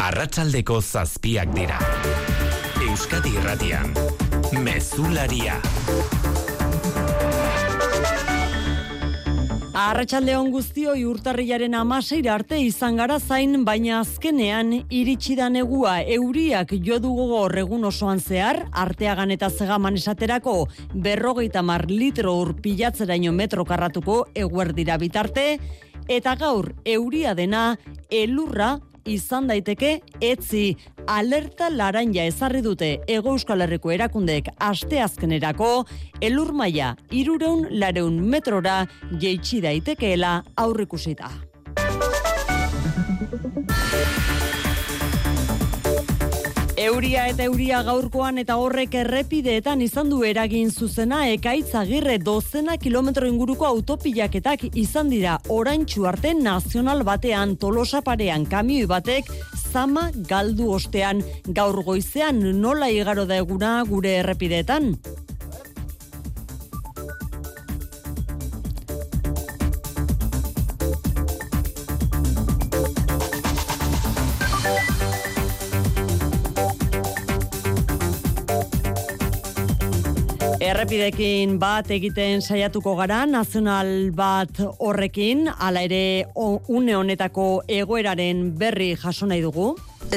Arratsaldeko zazpiak dira. Euskadi Irratian. Mezularia. Arratxaldeon guztioi urtarrilaren amaseira arte izan gara zain, baina azkenean iritsi da negua euriak jodu gogor egun osoan zehar, arteagan eta zegaman esaterako berrogeita mar litro ur pilatzeraino metro karratuko eguerdira bitarte, eta gaur euria dena elurra izan daiteke etzi alerta laranja ezarri dute Ego Euskal Herriko erakundeek asteazkenerako elur maila 300 lareun metrora jeitsi daitekeela aurrikusita. Euria eta euria gaurkoan eta horrek errepideetan izan du eragin zuzena ekaitz agirre dozena kilometro inguruko autopilaketak izan dira orantxu arte nazional batean tolosa parean kamioi batek zama galdu ostean gaur goizean nola igaro da eguna gure errepideetan. Errepidekin bat egiten saiatuko gara, nazional bat horrekin, ala ere une honetako egoeraren berri jaso nahi dugu.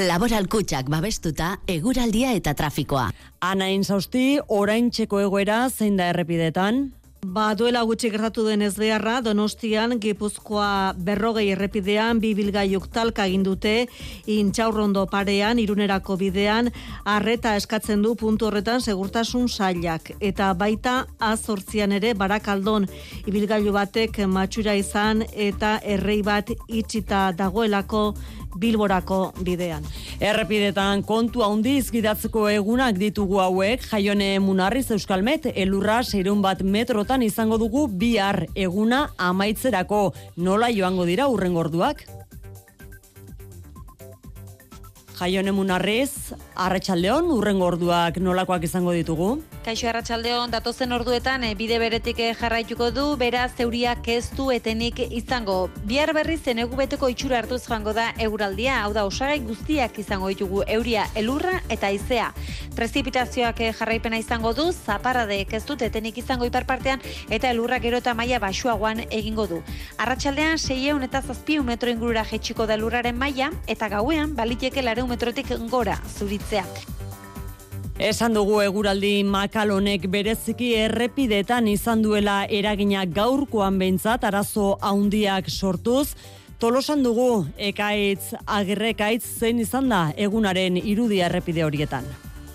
Laboral kutsak babestuta, eguraldia eta trafikoa. Ana inzausti, orain txeko egoera zein da errepidetan? Ba, duela gutxi gertatu den ez beharra, Donostian, Gipuzkoa berrogei errepidean, bi bilgaiuk talka dute intxaurrondo parean, irunerako bidean, arreta eskatzen du puntu horretan segurtasun sailak. Eta baita, azortzian ere, barakaldon, ibilgailu batek matxura izan, eta errei bat itxita dagoelako Bilborako bidean. Errepidetan kontu handiz gidatzeko egunak ditugu hauek, jaione munarriz euskalmet, elurra seirun bat metrotan izango dugu bihar eguna amaitzerako nola joango dira urrengorduak? Jaione munarriz, arratsaldeon urrengo orduak nolakoak izango ditugu? Kaixo Arratsaldeon datozen orduetan e, bide beretik eh, jarraituko du, beraz zeuriak ez du etenik izango. Bihar berri zen beteko itxura hartuz joango da euraldia, hau da osagai guztiak izango ditugu euria elurra eta izea. Prezipitazioak eh, jarraipena izango du, zaparradek ez dut etenik izango iparpartean eta elurra gero eta maila basuagoan egingo du. Arratsaldean 600 eta 700 metro ingurura jetxiko da elurraren maila eta gauean baliteke 400 metrotik gora zuritzea. Esan dugu eguraldi makalonek bereziki errepidetan izan duela eragina gaurkoan behintzat arazo haundiak sortuz, tolosan dugu ekaitz agirrekaitz zein izan da egunaren irudia errepide horietan.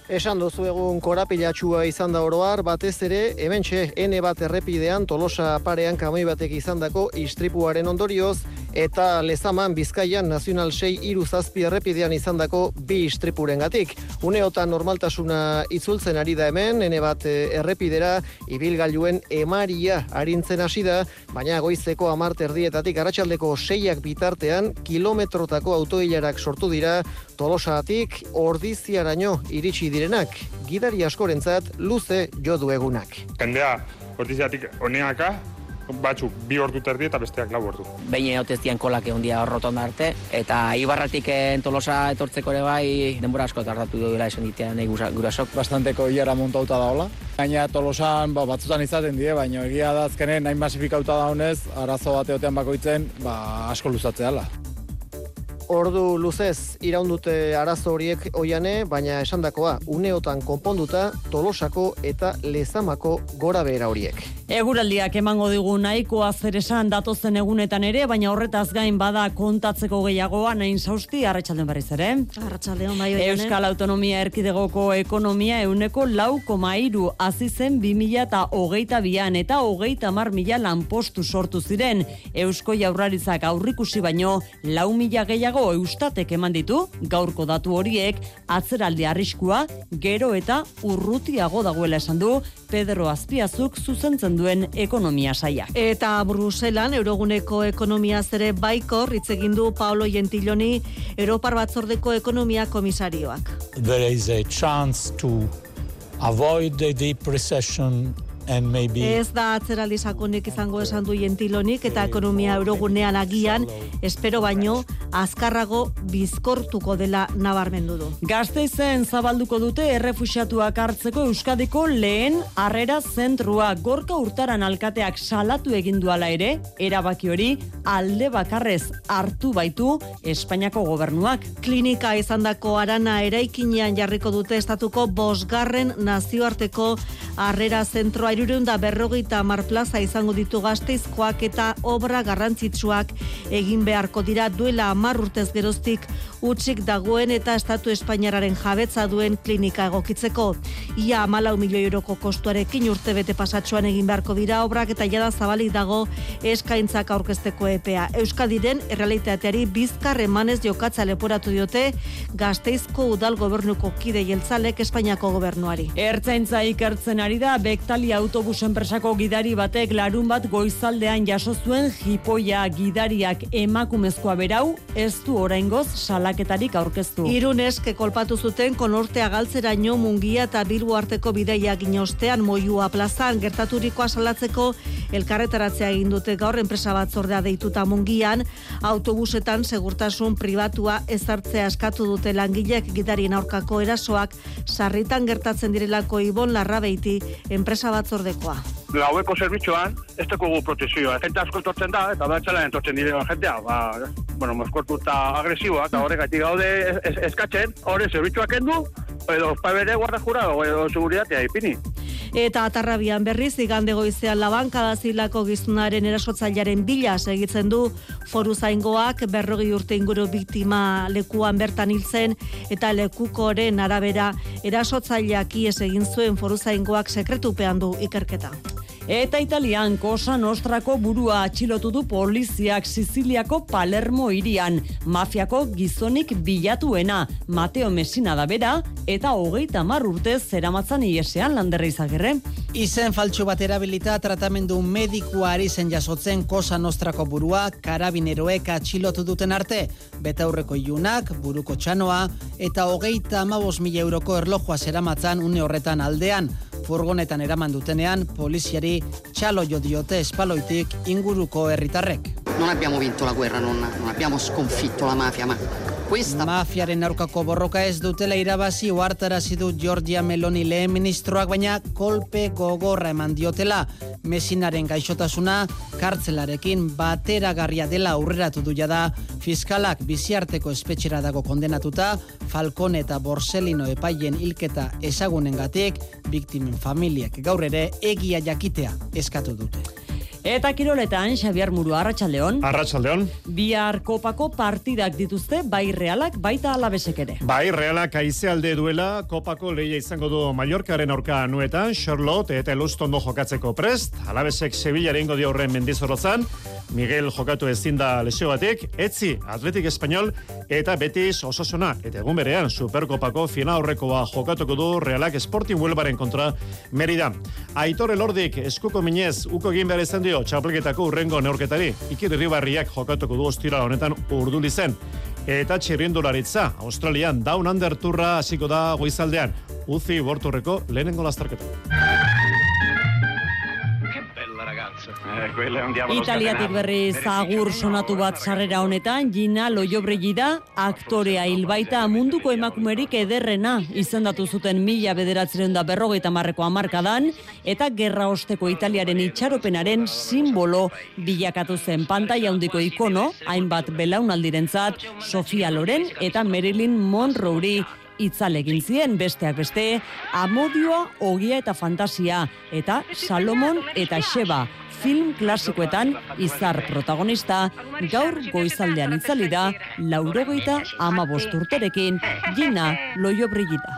Esan duzu egun korapilatxua izan da oroar, batez ere, hemen txe, N bat errepidean, tolosa parean kamoi batek izan dako istripuaren ondorioz, eta lezaman bizkaian nazional 6 iru zazpi errepidean izan dako bi istripuren gatik. Uneotan normaltasuna itzultzen ari da hemen, N bat eh, errepidera, ibilgailuen emaria harintzen hasi da, baina goizeko amarte erdietatik, arratsaldeko seiak bitartean, kilometrotako autoilarak sortu dira, tolosaatik ordiziaraino iritsi direnak, gidari askorentzat luze jodu egunak. Jendea ordiziatik honeaka, batzuk bi ordu terdi eta besteak lau ordu. Behin eoteztian kolak egon dia horroton arte, eta ibarratik tolosa etortzeko ere bai denbora asko tardatu dira esan ditea nahi gurasok. Bastanteko hiara montauta daola. Gaina tolosan ba, batzutan izaten die, baina egia da azkenen nahi masifikauta daunez, arazo bateotean bakoitzen ba, asko luzatzea Ordu luzez iraundute arazo horiek oiane, baina esandakoa uneotan konponduta tolosako eta lezamako gora behera horiek. Eguraldiak emango digu nahiko azer esan datozen egunetan ere, baina horretaz gain bada kontatzeko gehiagoa nahin sausti, arratsaldeon berriz ere. Arratxaldeon bai Euskal Autonomia Erkidegoko ekonomia euneko lau komairu azizen bi mila eta hogeita bian eta hogeita mar mila lanpostu sortu ziren. Eusko jaurraritzak aurrikusi baino lau mila gehiago eustatek eman ditu, gaurko datu horiek, atzeraldi arriskua, gero eta urrutiago dagoela esan du, Pedro Azpiazuk zuzentzen duen ekonomia saia. Eta Bruselan, Euroguneko ekonomia zere baikor, egin du Paolo Gentiloni, Europar batzordeko ekonomia komisarioak. There is a chance to avoid the deep recession maybe Ez da atzeraldi sakonik izango esan du jentilonik eta ekonomia eurogunean agian, espero baino, azkarrago bizkortuko dela nabarmendu du. Gazteizen zabalduko dute errefuxiatuak hartzeko Euskadiko lehen harrera zentrua gorka urtaran alkateak salatu egin duala ere, erabaki hori alde bakarrez hartu baitu Espainiako gobernuak. Klinika izandako arana eraikinean jarriko dute estatuko bosgarren nazioarteko harrera zentroa irureunda berrogeita mar plaza izango ditu gazteizkoak eta obra garrantzitsuak egin beharko dira duela amar urtez geroztik utzik dagoen eta estatu espainiararen jabetza duen klinika egokitzeko. Ia amalau milioi euroko kostuarekin urte bete pasatxoan egin beharko dira obrak eta jada zabalik dago eskaintzak aurkezteko epea. Euskadiren errealitateari bizkar emanez jokatza leporatu diote gazteizko udal gobernuko kide jeltzalek Espainiako gobernuari. Ertzaintza ikertzen ari da Bektali autobus enpresako gidari batek larun bat goizaldean jaso zuen jipoia gidariak emakumezkoa berau ez du oraingoz salaketarik aurkeztu. Iruneske kolpatu zuten konortea galtzeraino mungia eta bilbo arteko bideia ginostean moiua plazan gertaturikoa salatzeko elkarretaratzea egin dute gaur enpresa batzordea deituta mungian autobusetan segurtasun pribatua ezartzea eskatu dute langileek gidarien aurkako erasoak sarritan gertatzen direlako ibon larrabeiti enpresa batzordekoa. Gaueko zerbitzuan, ez dugu protezioa. Jente asko etortzen da, eta batxela entortzen direla jentea. Ba, bueno, moskortu eta agresiboa, eta horregatik gaude es- es- eskatzen, horre zerbitzuak endu, edo pabere guarda jura, edo seguritatea ipini. Eta atarrabian berriz, igande goizean labankada zilako gizunaren erasotzailearen bila segitzen du foru zaingoak berrogi urte inguru biktima lekuan bertan hiltzen eta lekukoren arabera erasotzaileak ies egin zuen foru zaingoak sekretupean du ikerketa. Eta Italian Cosa Nostrako burua atxilotu du poliziak Siziliako Palermo irian. Mafiako gizonik bilatuena, Mateo Messina da bera, eta hogeita mar urtez zeramatzan iesean landerra izagirre. Izen faltsu bat erabilita tratamendu medikuari zen jasotzen Kosa Nostrako burua karabineroek atxilotu duten arte, betaurreko ilunak, buruko txanoa, eta hogeita amabos mila euroko erlojua zeramatzan une horretan aldean, furgonetan eraman dutenean poliziari txalo jo diote espaloitik inguruko herritarrek. Non abbiamo vinto la guerra, non, non abbiamo sconfitto la mafia, ma questa... Mafiaren aurkako borroka ez dutela irabazi ohartarazi du Giorgia Meloni lehen ministroak baina kolpe gogorra eman diotela. Mesinaren gaixotasuna kartzelarekin bateragarria dela aurreratu du jada fiskalak biziarteko espetxera dago kondenatuta Falcone eta Borsellino epaien hilketa ezagunengatik biktimen familiek gaur ere egia jakitea eskatu dute. Eta kiroletan, Xabiar Muru, Arratxaldeon. Arratxaldeon. Bihar kopako partidak dituzte, bai realak, baita alabesek ere. Bai, realak aizealde duela, kopako leia izango du Mallorcaren aurka anuetan, Charlotte eta Elustondo jokatzeko prest, alabesek Sevillaren ingo dio horren mendizorrotzan, Miguel jokatu ezin da lesio batek, etzi Atletik Espainol eta Betis Osasuna eta egun berean Superkopako final aurrekoa jokatuko du Realak Sporting Huelvaren kontra Merida. Aitor Elordik eskuko minez uko egin behar izan dio txapelketako urrengo neurketari. Ikir Ribarriak jokatuko du ostira honetan urduli zen. Eta txirrindularitza, Australian Down Under turra hasiko da goizaldean. Uzi borturreko lehenengo lastarketa. Italiatik berri zagur sonatu bat sarrera honetan, Gina Loiobregi da, aktorea. Hilbaita munduko emakumerik ederrena. Izendatu zuten mila bederatziren da berrogeita marreko amarkadan, eta gerra osteko Italiaren itxaropenaren simbolo bilakatu zen. Pantaila handiko ikono, hainbat belaunaldirentzat, Sofia Loren eta Marilyn Monroe itzalegin zien. Besteak beste, amodioa, ogia eta fantasia, eta Salomon eta Sheba, film klasikoetan izar protagonista, gaur goizaldean itzali da, laurogeita ama urterekin, Gina Loio Brigida.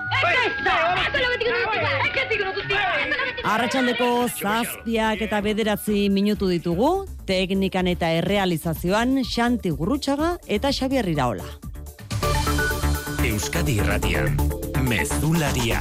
Arratxaldeko zazpiak eta bederatzi minutu ditugu, teknikan eta errealizazioan Xanti Gurrutxaga eta Xabier Iraola. Euskadi Irratian, Mezularia.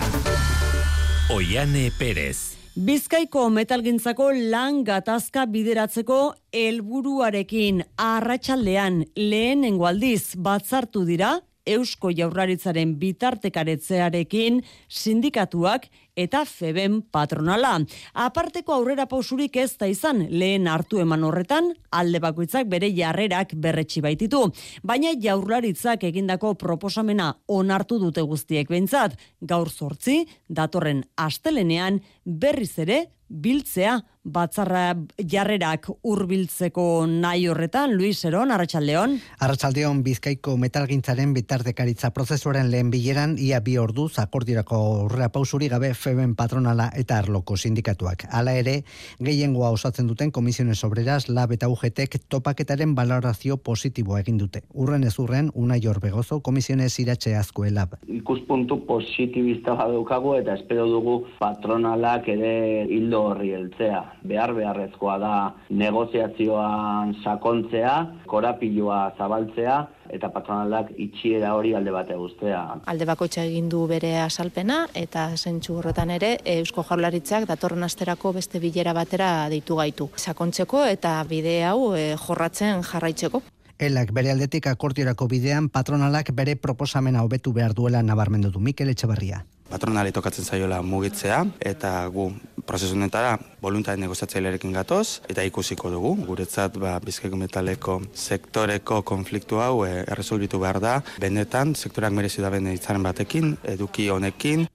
Oiane Perez. Bizkaiko metalgintzako lan gatazka bideratzeko helburuarekin arratsaldean lehenengo aldiz batzartu dira Eusko Jaurlaritzaren bitartekaretzearekin sindikatuak eta feben patronala. Aparteko aurrera pausurik ez da izan, lehen hartu eman horretan, alde bakoitzak bere jarrerak berretsi baititu. Baina jaurlaritzak egindako proposamena onartu dute guztiek behintzat, gaur sortzi, datorren astelenean berriz ere biltzea batzarra jarrerak hurbiltzeko nahi horretan, Luis Eron, Arratxaldeon. Arratxaldeon, Bizkaiko metalgintzaren bitartekaritza prozesuaren lehen bileran, ia bi ordu zakordirako horrea pausuri gabe feben patronala eta arloko sindikatuak. Hala ere, gehiengoa osatzen duten komisiones obreras, lab eta ugetek topaketaren balorazio positiboa egin dute. Urren ez urren, una jorbegozo komisiones iratxe azkoe lab. Ikuspuntu positibista badaukagu eta espero dugu patronalak ere hildo horri heltzea behar beharrezkoa da negoziazioan sakontzea, korapilua zabaltzea, eta patronalak itxiera hori alde bate guztea. Alde bakoitza egin du bere asalpena eta zentsu horretan ere Eusko Jaurlaritzak datorren asterako beste bilera batera deitu gaitu. Sakontzeko eta bide hau e, jorratzen jarraitzeko. Elak bere aldetik akordiorako bidean patronalak bere proposamena hobetu behar duela nabarmendu du Mikel Etxebarria. Patronali tokatzen zaiola mugitzea eta gu prozesu honetara voluntari negoziatzailearekin gatoz eta ikusiko dugu. Guretzat ba Bizkaiko metaleko sektoreko konfliktu hau e, erresolbitu behar da. Benetan sektorak merezi da bene batekin eduki honekin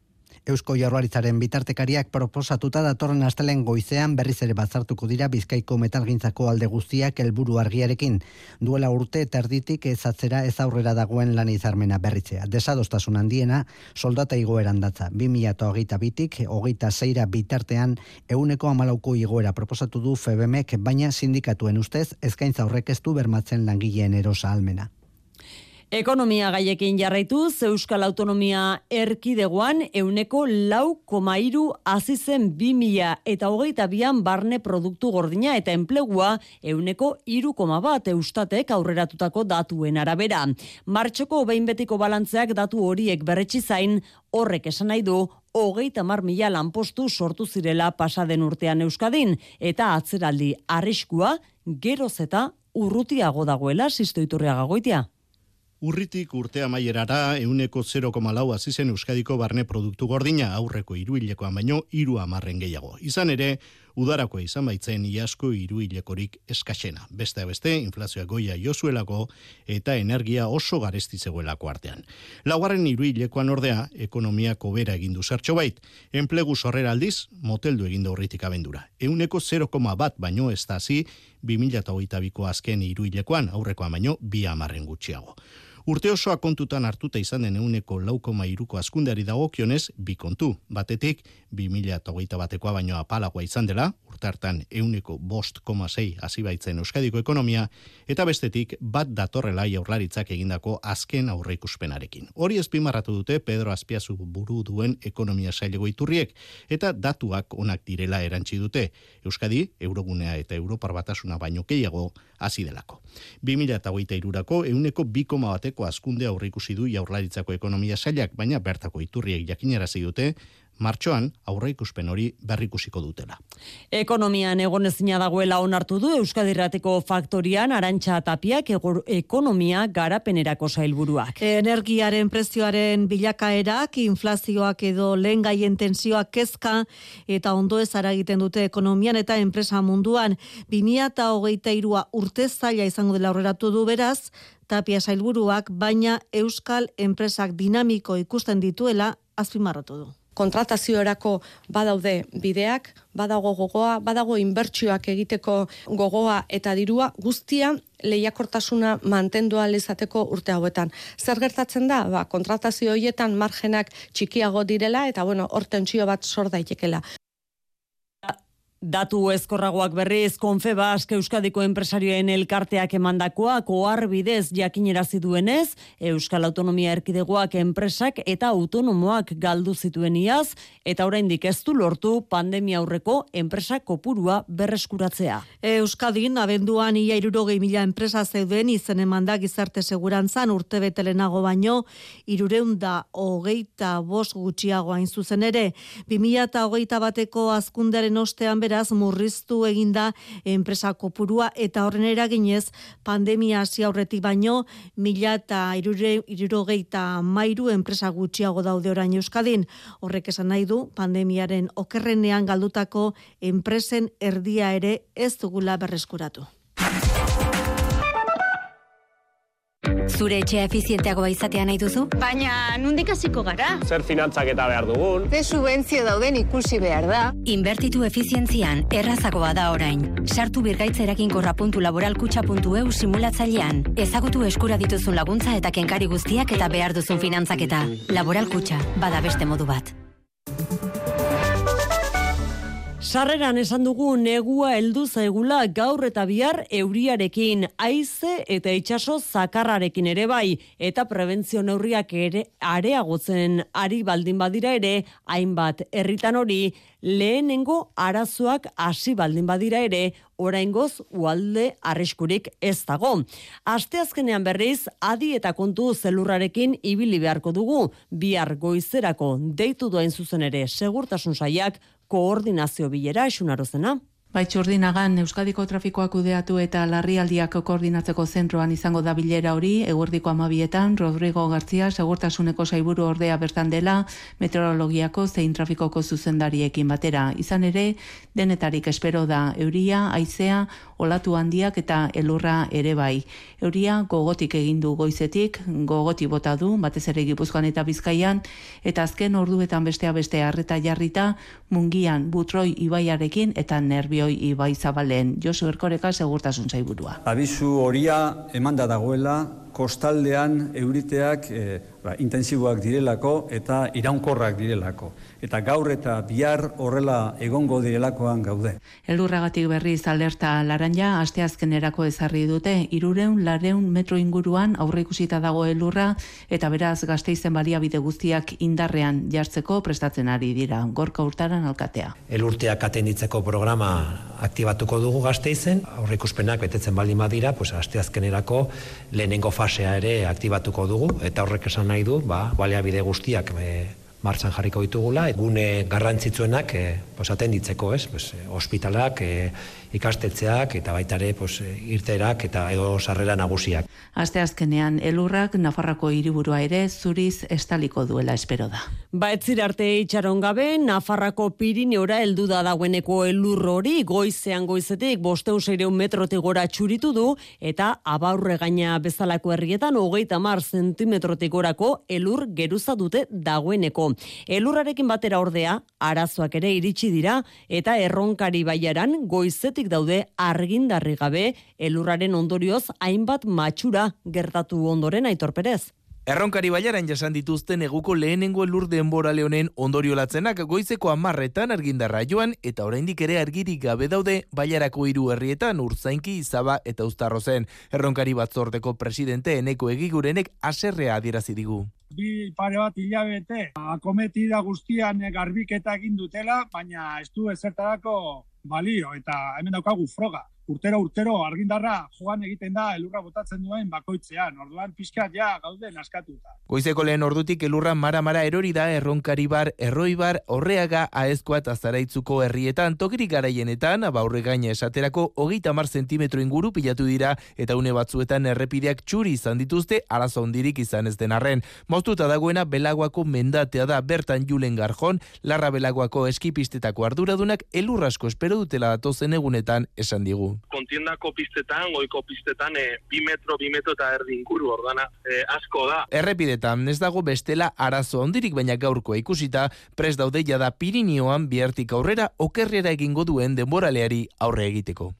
Eusko Jaurlaritzaren bitartekariak proposatuta datorren astelen goizean berriz ere batzartuko dira Bizkaiko metalgintzako alde guztiak helburu argiarekin. Duela urte terditik ez atzera ez aurrera dagoen lan izarmena berritzea. Desadostasun handiena soldata igoeran datza. 2008 bitik, hogeita zeira bitartean, euneko amalauko igoera proposatu du FEBEMek, baina sindikatuen ustez, ezkaintza horrek ez du bermatzen langileen erosa almena. Ekonomia gaiekin jarraituz, Euskal Autonomia erkidegoan euneko lau komairu azizen bi mila eta hogeita bian barne produktu gordina eta enplegua euneko iru koma bat eustatek aurreratutako datuen arabera. Martxoko behin betiko balantzeak datu horiek berretsi zain horrek esan nahi du hogeita mar mila lanpostu sortu zirela pasaden urtean Euskadin eta atzeraldi arriskua geroz eta urrutiago dagoela sistoiturria gagoitia. Urritik urte amaierara euneko 0,lau azizen Euskadiko barne produktu gordina aurreko iruilekoan baino iru amarren gehiago. Izan ere, udarako izan baitzen iasko iruilekorik eskasena. Beste beste, inflazioa goia jozuelako eta energia oso garesti zegoelako artean. Laugarren iruilekoan ordea, ekonomia kobera egindu zertxo bait. Enplegu sorrera aldiz, moteldu egindu horritik abendura. Euneko 0, bat baino ez da zi, 2008ko azken iruilekoan aurrekoan baino bi amarren gutxiago. Urte osoa kontutan hartuta izan den euneko laukoma iruko askundeari dagokionez, bi kontu. Batetik, 2008 batekoa baino apalagoa izan dela, urte hartan euneko bost koma zei azibaitzen Euskadiko ekonomia, eta bestetik, bat datorrela jaurlaritzak egindako azken aurreikuspenarekin. Hori ezpimarratu dute Pedro Azpiazu buru duen ekonomia sailego iturriek, eta datuak onak direla erantzi dute. Euskadi, Eurogunea eta Europar batasuna baino gehiago, hasi delako. 2008 irurako, euneko bi koma bateko azkunde aurrikusi du jaurlaritzako ekonomia sailak, baina bertako iturriek jakinarazi dute, martxoan aurreikuspen hori berrikusiko dutela. Ekonomian egonezina dagoela onartu du Euskadirrateko faktorian arantxa tapiak ekonomia garapenerako zailburuak. Energiaren prezioaren bilakaerak, inflazioak edo lehen gaien tensioak kezka eta ondo ez egiten dute ekonomian eta enpresa munduan 2008a urte zaila izango dela aurreratu du beraz, tapia zailburuak, baina Euskal enpresak dinamiko ikusten dituela azpimarratu du kontrataziorako badaude bideak, badago gogoa, badago inbertsioak egiteko gogoa eta dirua guztia lehiakortasuna mantendu izateko urte hauetan. Zer gertatzen da? Ba, kontratazio hoietan margenak txikiago direla eta bueno, hor tentsio bat sor daitekela. Datu ezkorragoak berriz, Konfebask Euskadiko enpresarioen elkarteak emandakoa, koar bidez jakinerazi duenez, Euskal Autonomia Erkidegoak enpresak eta autonomoak galdu zituen iaz, eta oraindik ez du lortu pandemia aurreko enpresak kopurua berreskuratzea. Euskadin, abenduan ia irurogei mila enpresa zeuden izen emandak izarte segurantzan urte betelenago baino, irureunda hogeita bos gutxiago hain zuzen ere, 2000 eta hogeita bateko azkundaren ostean bera beraz murriztu eginda enpresa kopurua eta horren eraginez pandemia hasi aurretik baino mila eta irurogeita mairu enpresa gutxiago daude orain Euskadin. Horrek esan nahi du pandemiaren okerrenean galdutako enpresen erdia ere ez dugula berreskuratu. Zure etxea efizienteagoa izatea nahi duzu? Baina, nundik hasiko gara? Zer finantzak eta behar dugun? Ze subentzio dauden ikusi behar da? Inbertitu efizientzian, errazagoa da orain. Sartu birgaitzerakin.laboralkutxa.eu simulatzailean. Ezagutu eskura dituzun laguntza eta kenkari guztiak eta behar duzun finantzaketa. Laboralkutxa, bada beste modu bat. Sarreran esan dugu negua heldu zaigula gaur eta bihar euriarekin, haize eta itsaso zakarrarekin ere bai, eta prebentzio neurriak ere areagotzen ari baldin badira ere, hainbat herritan hori, lehenengo arazoak hasi baldin badira ere, oraingoz ualde arriskurik ez dago. Asteazkenean berriz, adi eta kontu zelurrarekin ibili beharko dugu, bihar goizerako deitu duen zuzen ere segurtasun saiak koordinazio bilera esunarozena. Baitxurdinagan Euskadiko trafikoak kudeatu eta larrialdiak koordinatzeko zentroan izango da bilera hori, eguerdiko amabietan, Rodrigo Gartzia, segurtasuneko saiburu ordea bertan dela, meteorologiako zein trafikoko zuzendariekin batera. Izan ere, denetarik espero da euria, aizea, olatu handiak eta elurra ere bai. Euria gogotik egin du goizetik, gogoti bota du, batez ere gipuzkoan eta bizkaian, eta azken orduetan bestea beste harreta jarrita, mungian, butroi ibaiarekin eta nerbio Bioi Ibai Zabalen, Josu Erkoreka segurtasun zaiburua. Abizu horia emanda dagoela, kostaldean euriteak e, ba, intensiboak direlako eta iraunkorrak direlako eta gaur eta bihar horrela egongo direlakoan gaude. Elurragatik berriz alerta laranja asteazkenerako ezarri dute irureun lareun metro inguruan aurre ikusita dago elurra eta beraz gazteizen baliabide guztiak indarrean jartzeko prestatzen ari dira. Gorka urtaran alkatea. Elurteak atenditzeko programa aktibatuko dugu gazteizen, aurre ikuspenak betetzen baldin badira, pues asteazkenerako lehenengo fasea ere aktibatuko dugu eta horrek esan nahi du, ba, baliabide guztiak e, martxan jarriko ditugula, gune garrantzitsuenak e, pues, atenditzeko, ez? Pues, eh, hospitalak, e, ikastetzeak eta baita ere pues, irterak eta edo sarrera nagusiak. Aste azkenean elurrak Nafarrako hiriburua ere zuriz estaliko duela espero da. Ba arte itxaron gabe Nafarrako Pirineora heldu da dagoeneko elur hori goizean goizetik 500 metrotik gora txuritu du eta abaurre gaina bezalako herrietan 30 zentimetrotik gorako elur geruza dute dagoeneko. Elurrarekin batera ordea arazoak ere iritsi dira eta erronkari baiaran goizetik daude argindarri gabe elurraren ondorioz hainbat matxura gertatu ondoren aitorperez. Erronkari baiaran jasan dituzten eguko lehenengo elur denbora leonen ondorio latzenak goizeko amarretan argindarra joan eta oraindik ere argirik gabe daude baiarako hiru herrietan urzainki izaba eta ustarro zen. Erronkari batzordeko presidente eneko egigurenek aserrea adierazi digu. Bi pare bat hilabete akometida guztian garbiketa egin dutela, baina ez du ezertarako balio eta hemen daukagu froga urtero urtero argindarra joan egiten da elurra botatzen duen bakoitzean. Orduan pizkat ja gaude naskatuta. Goizeko lehen ordutik elurra mara mara erori da erronkari bar, erroi bar, horreaga aezkoa eta zaraitzuko herrietan tokirik garaienetan, abaurre gaine esaterako hogeita mar zentimetro inguru pilatu dira eta une batzuetan errepideak txuri izan dituzte arazo ondirik izan ez denarren. Moztuta dagoena belagoako mendatea da bertan julen garjon, larra belagoako eskipistetako arduradunak elurrasko espero dutela datozen egunetan esan digu kontiendako pistetan, goiko pistetan, e, bi metro, bi metro eta erdi inguru, ordana, e, asko da. Errepidetan, ez dago bestela arazo ondirik baina gaurko ikusita, pres daude jada Pirinioan bihartik aurrera okerrera egingo duen denboraleari aurre egiteko.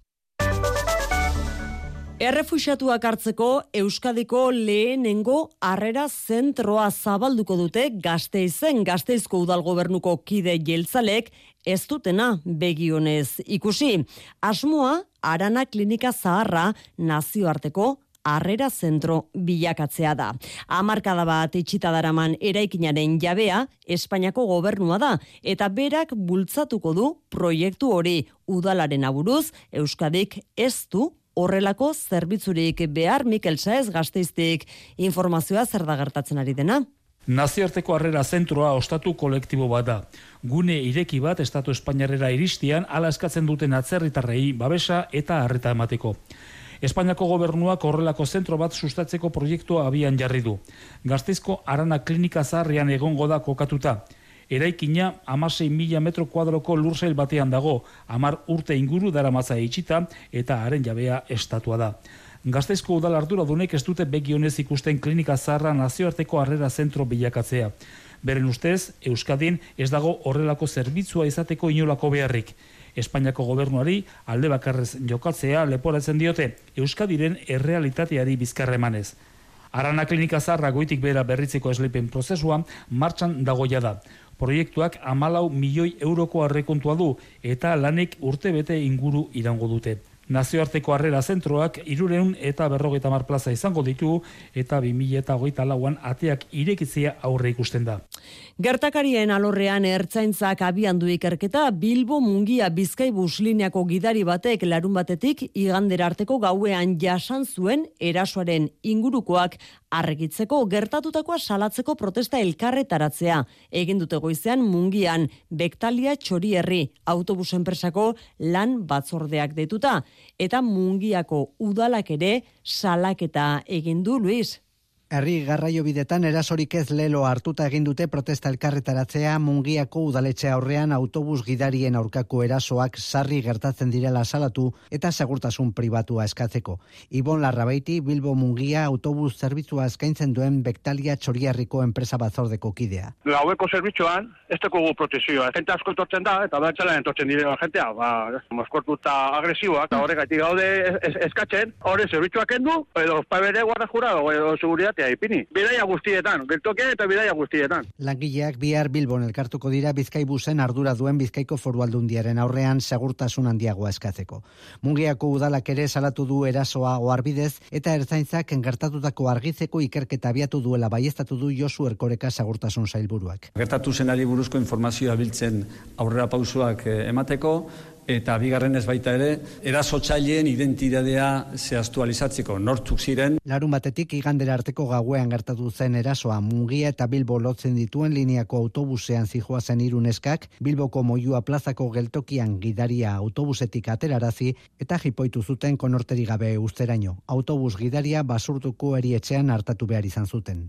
Errefuxatuak hartzeko Euskadiko lehenengo harrera zentroa zabalduko dute gazteizen gazteizko udalgobernuko kide jeltzalek ez dutena begionez ikusi. Asmoa, arana klinika zaharra nazioarteko harrera zentro bilakatzea da. Amarkada bat itxita daraman eraikinaren jabea Espainiako gobernua da eta berak bultzatuko du proiektu hori udalaren aburuz Euskadik ez du horrelako zerbitzurik behar Mikel Saez gazteiztik informazioa zer da gertatzen ari dena? Nazioarteko harrera zentroa ostatu kolektibo bat da. Gune ireki bat Estatu Espainiarrera iristian ala eskatzen duten atzerritarrei babesa eta harreta emateko. Espainiako gobernuak horrelako zentro bat sustatzeko proiektua abian jarri du. Gazteizko arana klinika zaharrian egongo da kokatuta. Eraikina amasei mila metro kuadroko lursail batean dago, amar urte inguru dara itxita eta haren jabea estatua da. Gazteizko udal ardura dunek ez dute begionez ikusten klinika zaharra nazioarteko harrera zentro bilakatzea. Beren ustez, Euskadin ez dago horrelako zerbitzua izateko inolako beharrik. Espainiako gobernuari alde bakarrez jokatzea leporatzen diote Euskadiren errealitateari bizkarre emanez. Arana klinika zaharra goitik bera berritzeko esleipen prozesua martxan dagoia da. Proiektuak amalau milioi euroko arrekontua du eta lanek urte bete inguru irango dute. Nazioarteko harrera zentroak irureun eta berrogeita mar plaza izango ditu eta 2000 eta hogeita lauan ateak irekitzea aurre ikusten da. Gertakarien alorrean ertzaintzak abian du ikerketa Bilbo Mungia Bizkai buslineako gidari batek larun batetik igandera arteko gauean jasan zuen erasoaren ingurukoak arregitzeko gertatutakoa salatzeko protesta elkarretaratzea. Egin dute goizean Mungian Bektalia Txorierri autobus enpresako lan batzordeak detuta eta Mungiako udalak ere salaketa egin du Luis. Herri garraio bidetan erasorik ez lelo hartuta egin dute protesta elkarretaratzea mungiako udaletxe aurrean autobus gidarien aurkako erasoak sarri gertatzen direla salatu eta segurtasun pribatua eskatzeko. Ibon Larrabaiti Bilbo Mungia autobus zerbitzua eskaintzen duen Bektalia Txoriarriko enpresa batzordeko kidea. Gaueko zerbitzuan, ez dugu protezioa. Gente asko etortzen da, eta bertxela entortzen direla jentea. Ba, moskortu eta agresiboa, eta horregatik gaude eskatzen, horre zerbitzuak endu, edo pabere guarda jura, edo seguritate bidaia ipini. Bidaia guztietan, geltokia eta bidaia guztietan. Langileak bihar Bilbon elkartuko dira Bizkai busen ardura duen Bizkaiko foru aldundiaren aurrean segurtasun handiagoa eskatzeko. Mungiako udalak ere salatu du erasoa oarbidez eta ertzaintzak engertatutako argizeko ikerketa abiatu duela baiestatu du Josu Erkoreka segurtasun sailburuak. Gertatu zenari buruzko informazioa biltzen aurrera pausuak eh, emateko, eta bigarren ez baita ere, erasotzaileen identidadea zehaztu alizatzeko, nortzuk ziren. Larun batetik igandera arteko gauean gertatu zen erasoa mungia eta Bilbo lotzen dituen lineako autobusean zijoa zen iruneskak, Bilboko moiua plazako geltokian gidaria autobusetik aterarazi eta jipoitu zuten konorteri gabe usteraino. Autobus gidaria basurtuko erietxean hartatu behar izan zuten.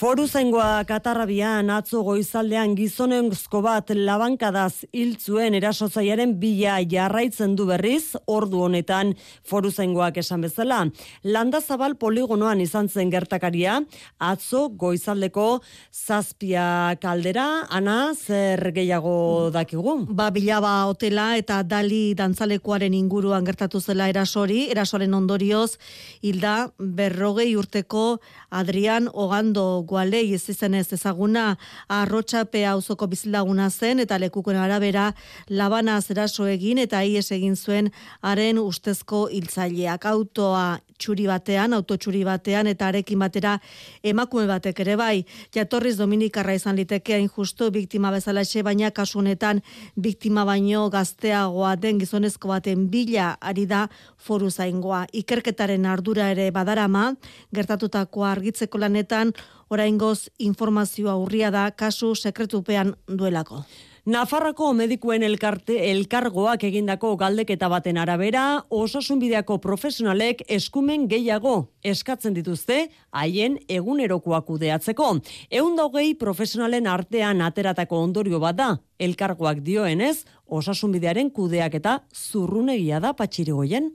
Foru zengoa katarrabian atzo goizaldean gizonenzko bat labankadaz hiltzuen erasotzaiaren bila jarraitzen du berriz, ordu honetan foru zengoak esan bezala. Landa zabal poligonoan izan zen gertakaria, atzo goizaldeko zazpia kaldera, ana zer gehiago dakigu? Ba, bilaba hotela eta dali dantzalekoaren inguruan gertatu zela erasori, erasoren ondorioz, hilda berrogei urteko Adrian Ogando gualei ez izenez ezaguna arrotxape auzoko bizilaguna zen eta lekukuen arabera labana zeraso egin eta ies egin zuen haren ustezko hiltzaileak. Autoa txuri batean, autotxuri batean eta arekin batera emakume batek ere bai. Jatorriz Dominikarra izan liteke hain justu biktima bezala xe, baina kasunetan biktima baino gazteagoa den gizonezko baten bila ari da foru zaingoa. Ikerketaren ardura ere badarama, gertatutako argitzeko lanetan, oraingoz informazioa urria da kasu sekretupean duelako. Nafarrako medikuen elkarte elkargoak egindako galdeketa baten arabera, osasunbideako profesionalek eskumen gehiago eskatzen dituzte haien egunerokoak kudeatzeko. Ehun hogei profesionalen artean ateratako ondorio bat da, elkargoak dioenez, osasunbidearen kudeaketa zurrunegia da patxirigoien.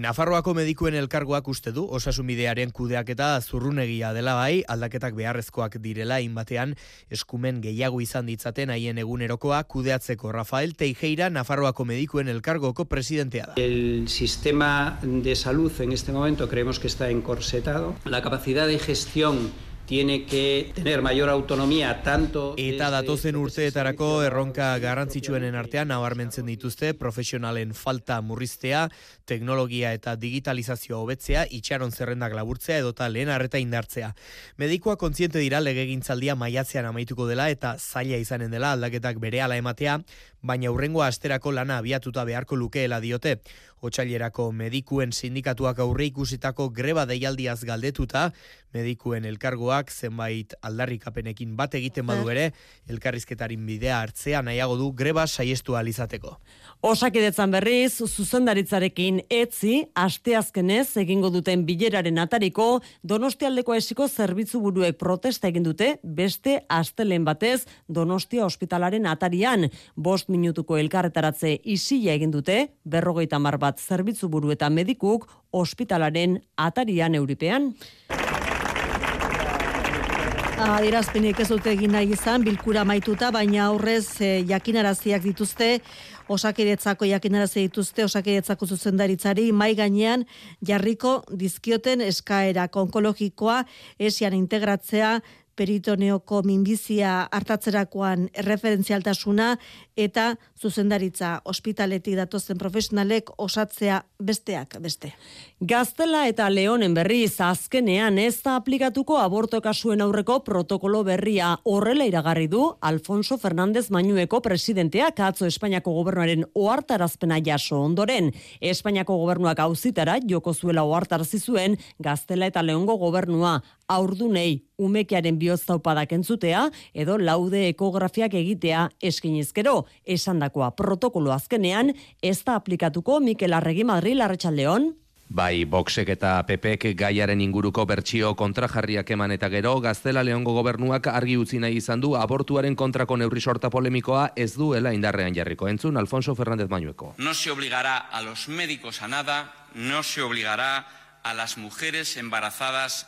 Nafarroako medikuen elkargoak uste du osasunbidearen kudeaketa zurrunegia dela bai, aldaketak beharrezkoak direla inbatean eskumen gehiago izan ditzaten haien egunerokoa kudeatzeko Rafael Teijeira Nafarroako medikuen elkargoko presidentea da. El sistema de salud en este momento creemos que está encorsetado. La capacidad de gestión tiene que tener mayor autonomía tanto eta datozen urteetarako erronka garrantzitsuenen artean nabarmentzen dituzte profesionalen falta murriztea, teknologia eta digitalizazioa hobetzea, itxaron zerrendak laburtzea edota lehen arreta indartzea. Medikoa kontziente dira legegintzaldia maiatzean amaituko dela eta zaila izanen dela aldaketak berehala ematea, baina urrengoa asterako lana abiatuta beharko lukeela diote. Otsailerako medikuen sindikatuak aurre ikusitako greba deialdiaz galdetuta, medikuen elkargoak zenbait aldarrikapenekin bat egiten badu ere, elkarrizketarin bidea hartzea nahiago du greba saiestu alizateko. Osakidetzan berriz, zuzendaritzarekin etzi, asteazkenez egingo duten bileraren atariko, donostialdeko esiko zerbitzu buruek protesta egin dute, beste astelen batez donostia ospitalaren atarian, bost minutuko elkarretaratze isila egin dute, berrogeita mar bat zerbitzu buru eta medikuk ospitalaren atarian euripean. Adierazpenik ez dute egin nahi izan, bilkura maituta, baina aurrez e, jakinaraziak dituzte, osakidetzako jakinarazi dituzte, osakidetzako zuzendaritzari, mai gainean jarriko dizkioten eskaera onkologikoa esian integratzea, peritoneoko minbizia hartatzerakoan referentzialtasuna eta zuzendaritza ospitaletik datozen profesionalek osatzea besteak beste. Gaztela eta Leonen berriz azkenean ez da aplikatuko aborto kasuen aurreko protokolo berria horrela iragarri du Alfonso Fernández Mañueko presidenteak atzo Espainiako gobernuaren ohartarazpena jaso ondoren. Espainiako gobernuak auzitara joko zuela ohartarazi zuen Gaztela eta Leongo gobernua aurdunei umekearen bioztaupadak entzutea edo laude ekografiak egitea eskinizkero esandakoa protokolo azkenean ez da aplikatuko Mikel Arregi Madrid Larratsaldeon Bai, Boxek eta Pepek gaiaren inguruko bertsio kontrajarriak eman eta gero, Gaztela Leongo gobernuak argi utzi nahi izan du abortuaren kontrako neurri sorta polemikoa ez duela indarrean jarriko. Entzun, Alfonso Fernández Mañueko. No se obligará a los médicos a nada, no se obligará a las mujeres embarazadas.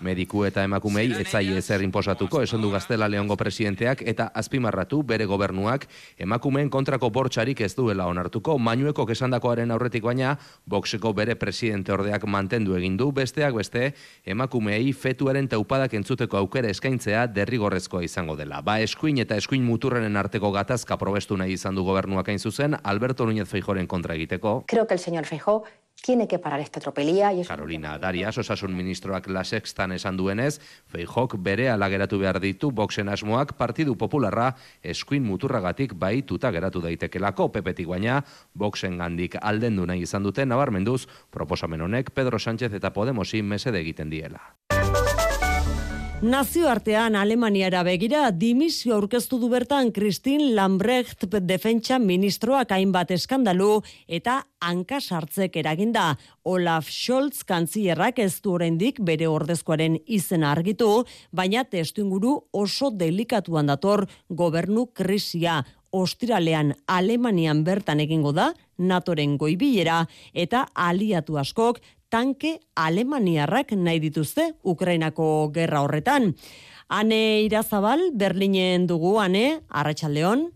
Mediku eta emakumei etzai ezer inposatuko esan du Gaztela Leongo presidenteak eta azpimarratu bere gobernuak emakumeen kontrako bortxarik ez duela onartuko Manueko kesandakoaren aurretik baina Boxeko bere presidente ordeak mantendu egin du besteak beste emakumeei fetuaren taupadak entzuteko aukera eskaintzea derrigorrezkoa izango dela. Ba eskuin eta eskuin muturrenen arteko gatazka probestu nahi izan du gobernuak hain zuzen Alberto Núñez Feijoren kontra egiteko. Creo que el señor Feijó tiene que parar esta tropelía. Y Carolina Darias, osasun ministroak la sextan esan duenez, Feijok bere alageratu behar ditu boxen asmoak Partidu Popularra eskuin muturragatik baituta geratu daitekelako pepetik baina boxen gandik alden nahi izan dute nabarmenduz proposamen honek Pedro Sánchez eta Podemosi mesede egiten diela. Nazioartean Alemaniara begira dimisio aurkeztu du bertan Christine Lambrecht defentsa ministroak hainbat eskandalu eta hanka sartzek eraginda. Olaf Scholz kantzierrak ez du oraindik bere ordezkoaren izena argitu, baina testu inguru oso delikatuan dator gobernu krisia. Ostiralean Alemanian bertan egingo da, Natoren goibilera eta aliatu askok tanke alemaniarrak nahi dituzte Ukrainako gerra horretan. Ane Irazabal, Berlinen dugu, ane, Arratxaldeon.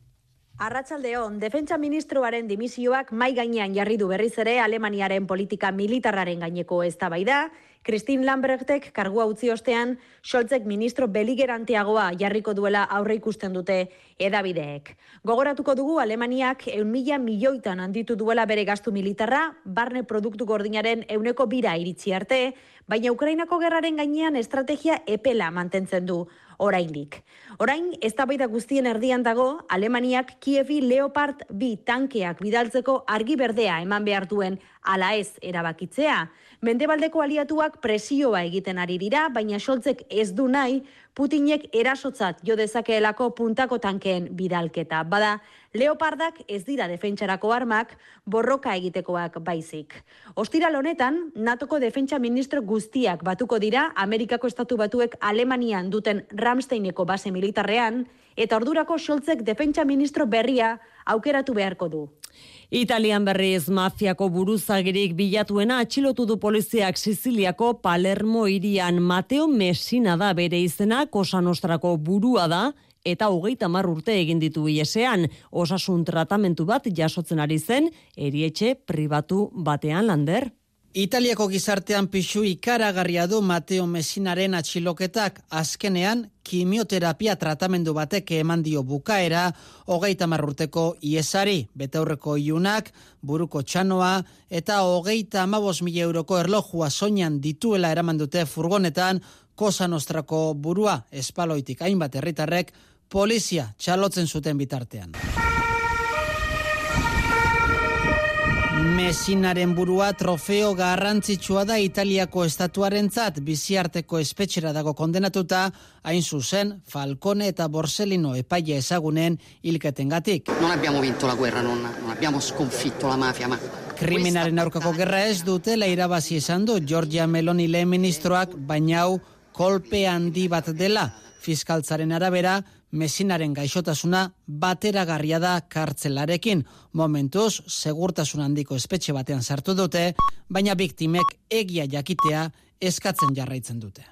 Arratsaldeon, defentsa ministroaren dimisioak mai gainean jarri du berriz ere Alemaniaren politika militarraren gaineko eztabaida, Christine Lambrechtek kargua utzi ostean, Scholzek ministro beligeranteagoa jarriko duela aurre ikusten dute edabideek. Gogoratuko dugu Alemaniak eun mila milioitan handitu duela bere gastu militarra, barne produktu gordinaren euneko bira iritsi arte, baina Ukrainako gerraren gainean estrategia epela mantentzen du oraindik. Orain, eztabaida guztien erdian dago, Alemaniak Kievi Leopard bi tankeak bidaltzeko argi berdea eman behar duen ala ez erabakitzea. Mendebaldeko aliatuak presioa egiten ari dira, baina Scholzek ez du nahi Putinek erasotzat jo dezakeelako puntako tankeen bidalketa. Bada, Leopardak ez dira defentsarako armak, borroka egitekoak baizik. Ostiral honetan, NATOko defentsa ministro guztiak batuko dira Amerikako estatu batuek Alemanian duten Ramsteineko base militarrean, eta ordurako Scholzek defentsa ministro berria aukeratu beharko du. Italian berriz mafiako buruzagirik bilatuena atxilotu du poliziak Siziliako Palermo irian Mateo Messina da bere izena Cosa Nostrako burua da eta hogeita mar urte egin ditu iesean. Osasun tratamentu bat jasotzen ari zen erietxe pribatu batean lander. Italiako gizartean pixu ikaragarria du Mateo Messinaren atxiloketak. Azkenean kimioterapia tratamendu batek eman dio bukaera hogeita marrurteko iesari, betaurreko iunak, buruko txanoa eta hogeita amabos mila euroko erlojua soinan dituela eraman dute furgonetan kosa nostrako burua. Espaloitik hainbat herritarrek polizia txalotzen zuten bitartean. Messinaren burua trofeo garrantzitsua da Italiako estatuarentzat biziarteko espetxera dago kondenatuta, hain zuzen Falcone eta Borsellino epaia ezagunen hilketengatik. Non abbiamo vinto la guerra, non, non abbiamo sconfitto la mafia, ma Kriminaren aurkako gerra ez dute irabazi esan du Giorgia Meloni lehen ministroak, baina hau kolpe handi bat dela. Fiskaltzaren arabera, mesinaren gaixotasuna bateragarria da kartzelarekin. Momentuz, segurtasun handiko espetxe batean sartu dute, baina biktimek egia jakitea eskatzen jarraitzen dute.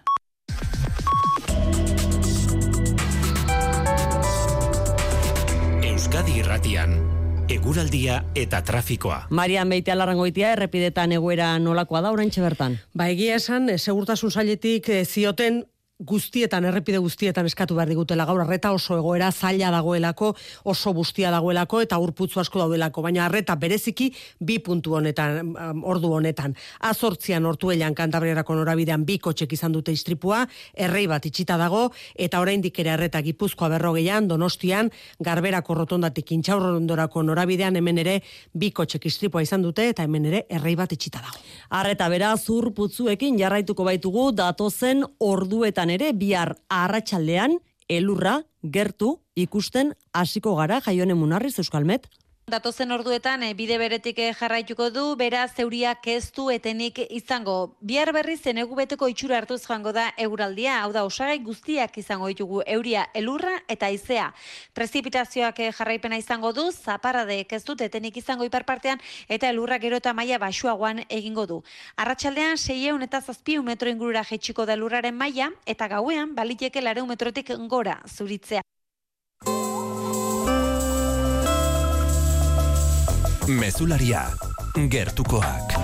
Euskadi Irratian Eguraldia eta trafikoa. Maria Meite alarrangoitia errepidetan egoera nolakoa da oraintxe bertan. Ba egia esan, segurtasun sailetik eh, zioten guztietan, errepide guztietan eskatu behar digutela gaur, arreta oso egoera zaila dagoelako, oso bustia dagoelako, eta urputzu asko daudelako, baina arreta bereziki bi puntu honetan, ordu honetan. Azortzian ortu elian kantabriarako norabidean bi kotxek izan dute istripua, errei bat itxita dago, eta oraindik ere arreta gipuzkoa berrogeian, donostian, garberako rotondatik intxaurrondorako norabidean, hemen ere bi kotxek istripua izan dute, eta hemen ere errei bat itxita dago. Arreta beraz, urputzuekin jarraituko baitugu, datozen orduetan ere bihar arratsaldean elurra gertu ikusten hasiko gara jaionen munarriz Euskalmet. Datozen orduetan e, bide beretik eh, jarraituko du, beraz zeuriak ez du etenik izango. Bihar berri zen beteko itxura hartuz joango da euraldia, hau da osagai guztiak izango ditugu euria elurra eta izea. Prezipitazioak eh, jarraipena izango du, zaparade ez dut etenik izango iparpartean eta elurra gero eta maia basuagoan egingo du. Arratxaldean seieun eta zazpiu metro ingurura jetxiko da elurraren maila eta gauean baliteke lareu metrotik gora zuritzea. Mezularia, gertukoak.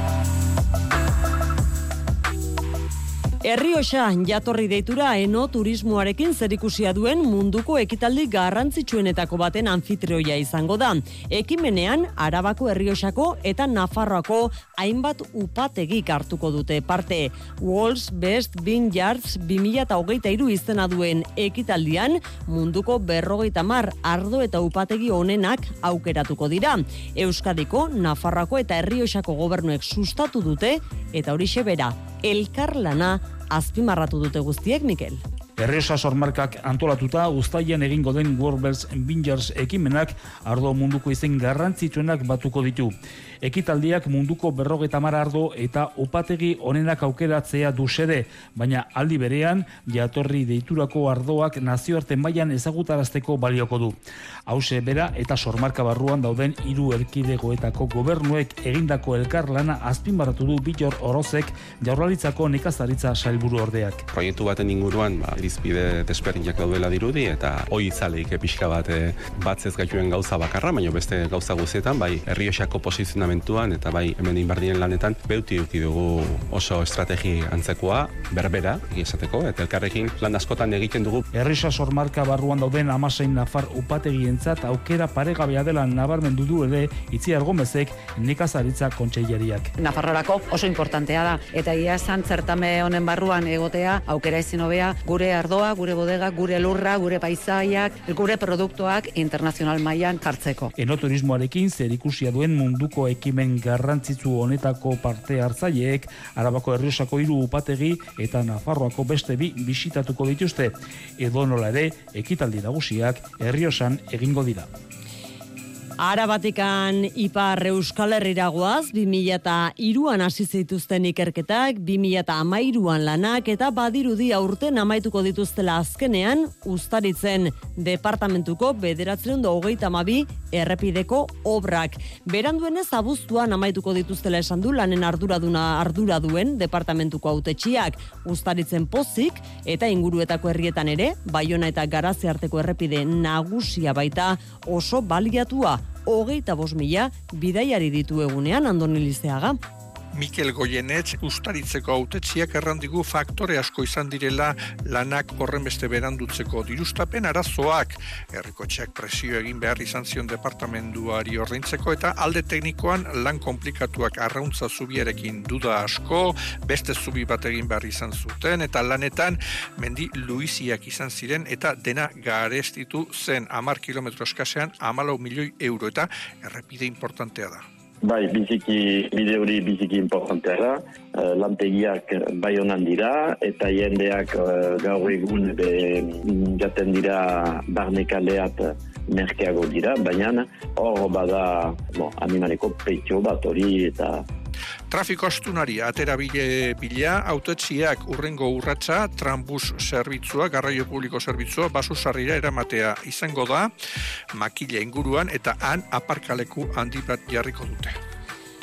Herrioxa jatorri deitura eno turismoarekin zerikusia duen munduko ekitaldi garrantzitsuenetako baten anfitrioia izango da. Ekimenean Arabako Herrioxako eta Nafarroako hainbat upategik hartuko dute parte. Walls Best Vineyards 2023 izena duen ekitaldian munduko berrogeita mar ardo eta upategi onenak aukeratuko dira. Euskadiko, Nafarroako eta Herrioxako gobernuek sustatu dute eta hori bera elkarlana azpimarratu dute guztiek, Mikel. Erresa sormarkak antolatuta ustaian egingo den World Bingers ekimenak ardo munduko izen garrantzitsuenak batuko ditu ekitaldiak munduko berrogeta ardo eta upategi onenak aukeratzea du sede, baina aldi berean jatorri deiturako ardoak nazioarte mailan ezagutarazteko balioko du. Hause bera eta sormarka barruan dauden hiru erkidegoetako gobernuek egindako elkar lana azpimarratu du bitor orozek jaurlaritzako nekazaritza sailburu ordeak. Proiektu baten inguruan, ba, irizpide desberdinak daudela dirudi eta hoi izaleik pixka bat eh, batzez gaituen gauza bakarra, baina beste gauza guzietan, bai, herriosako posizionamentu momentuan eta bai hemen inbardien lanetan beuti duki dugu oso estrategi antzekoa berbera esateko eta elkarrekin lan askotan egiten dugu. Errisa sormarka barruan dauden amasein nafar upategientzat aukera paregabea dela nabarmendu du ere itzi argomezek nekazaritza kontseilariak. Nafarrorako oso importantea da eta ia esan zertame honen barruan egotea aukera ezin hobea gure ardoa, gure bodega, gure lurra, gure paisaiak, gure produktuak internazional mailan jartzeko. Enoturismoarekin zer ikusia duen munduko ekimen garrantzitsu honetako parte hartzaileek Arabako Herriosako hiru upategi eta Nafarroako beste bi bisitatuko dituzte edo nola ere ekitaldi nagusiak Herriosan egingo dira. Arabatikan ipar euskal herriragoaz, 2002an hasi zituzten ikerketak, 2013an lanak eta badirudi aurten amaituko dituztela azkenean, ustaritzen departamentuko bederatzen hogeita mabi errepideko obrak. Beranduenez abuztuan amaituko dituztela esan du lanen arduraduna ardura duen departamentuko autetxiak ustaritzen pozik eta inguruetako herrietan ere, baiona eta garazi arteko errepide nagusia baita oso baliatua hogeita bos mila bidaiari ditu egunean andonilizeaga. Mikel Goyenetz ustaritzeko autetziak errandigu faktore asko izan direla lanak horren beste berandutzeko dirustapen arazoak. Herrikotxeak presio egin behar izan zion departamenduari ordaintzeko eta alde teknikoan lan komplikatuak arrauntza zubiarekin duda asko, beste zubi bat egin behar izan zuten eta lanetan mendi luiziak izan ziren eta dena garestitu zen amar kilometro eskasean amalau milioi euro eta errepide importantea da. Bai, biziki, bide hori biziki importantea da. Uh, lantegiak bai honan dira, eta jendeak uh, gaur egun be, jaten dira barnekaleat merkeago dira, baina hor bada bo, animaleko petxo bat hori eta Trafiko astunari atera bile bila, autetziak urrengo urratza, trambus zerbitzua, garraio publiko zerbitzua, basu sarrira eramatea izango da, makila inguruan eta han aparkaleku handi bat jarriko dute.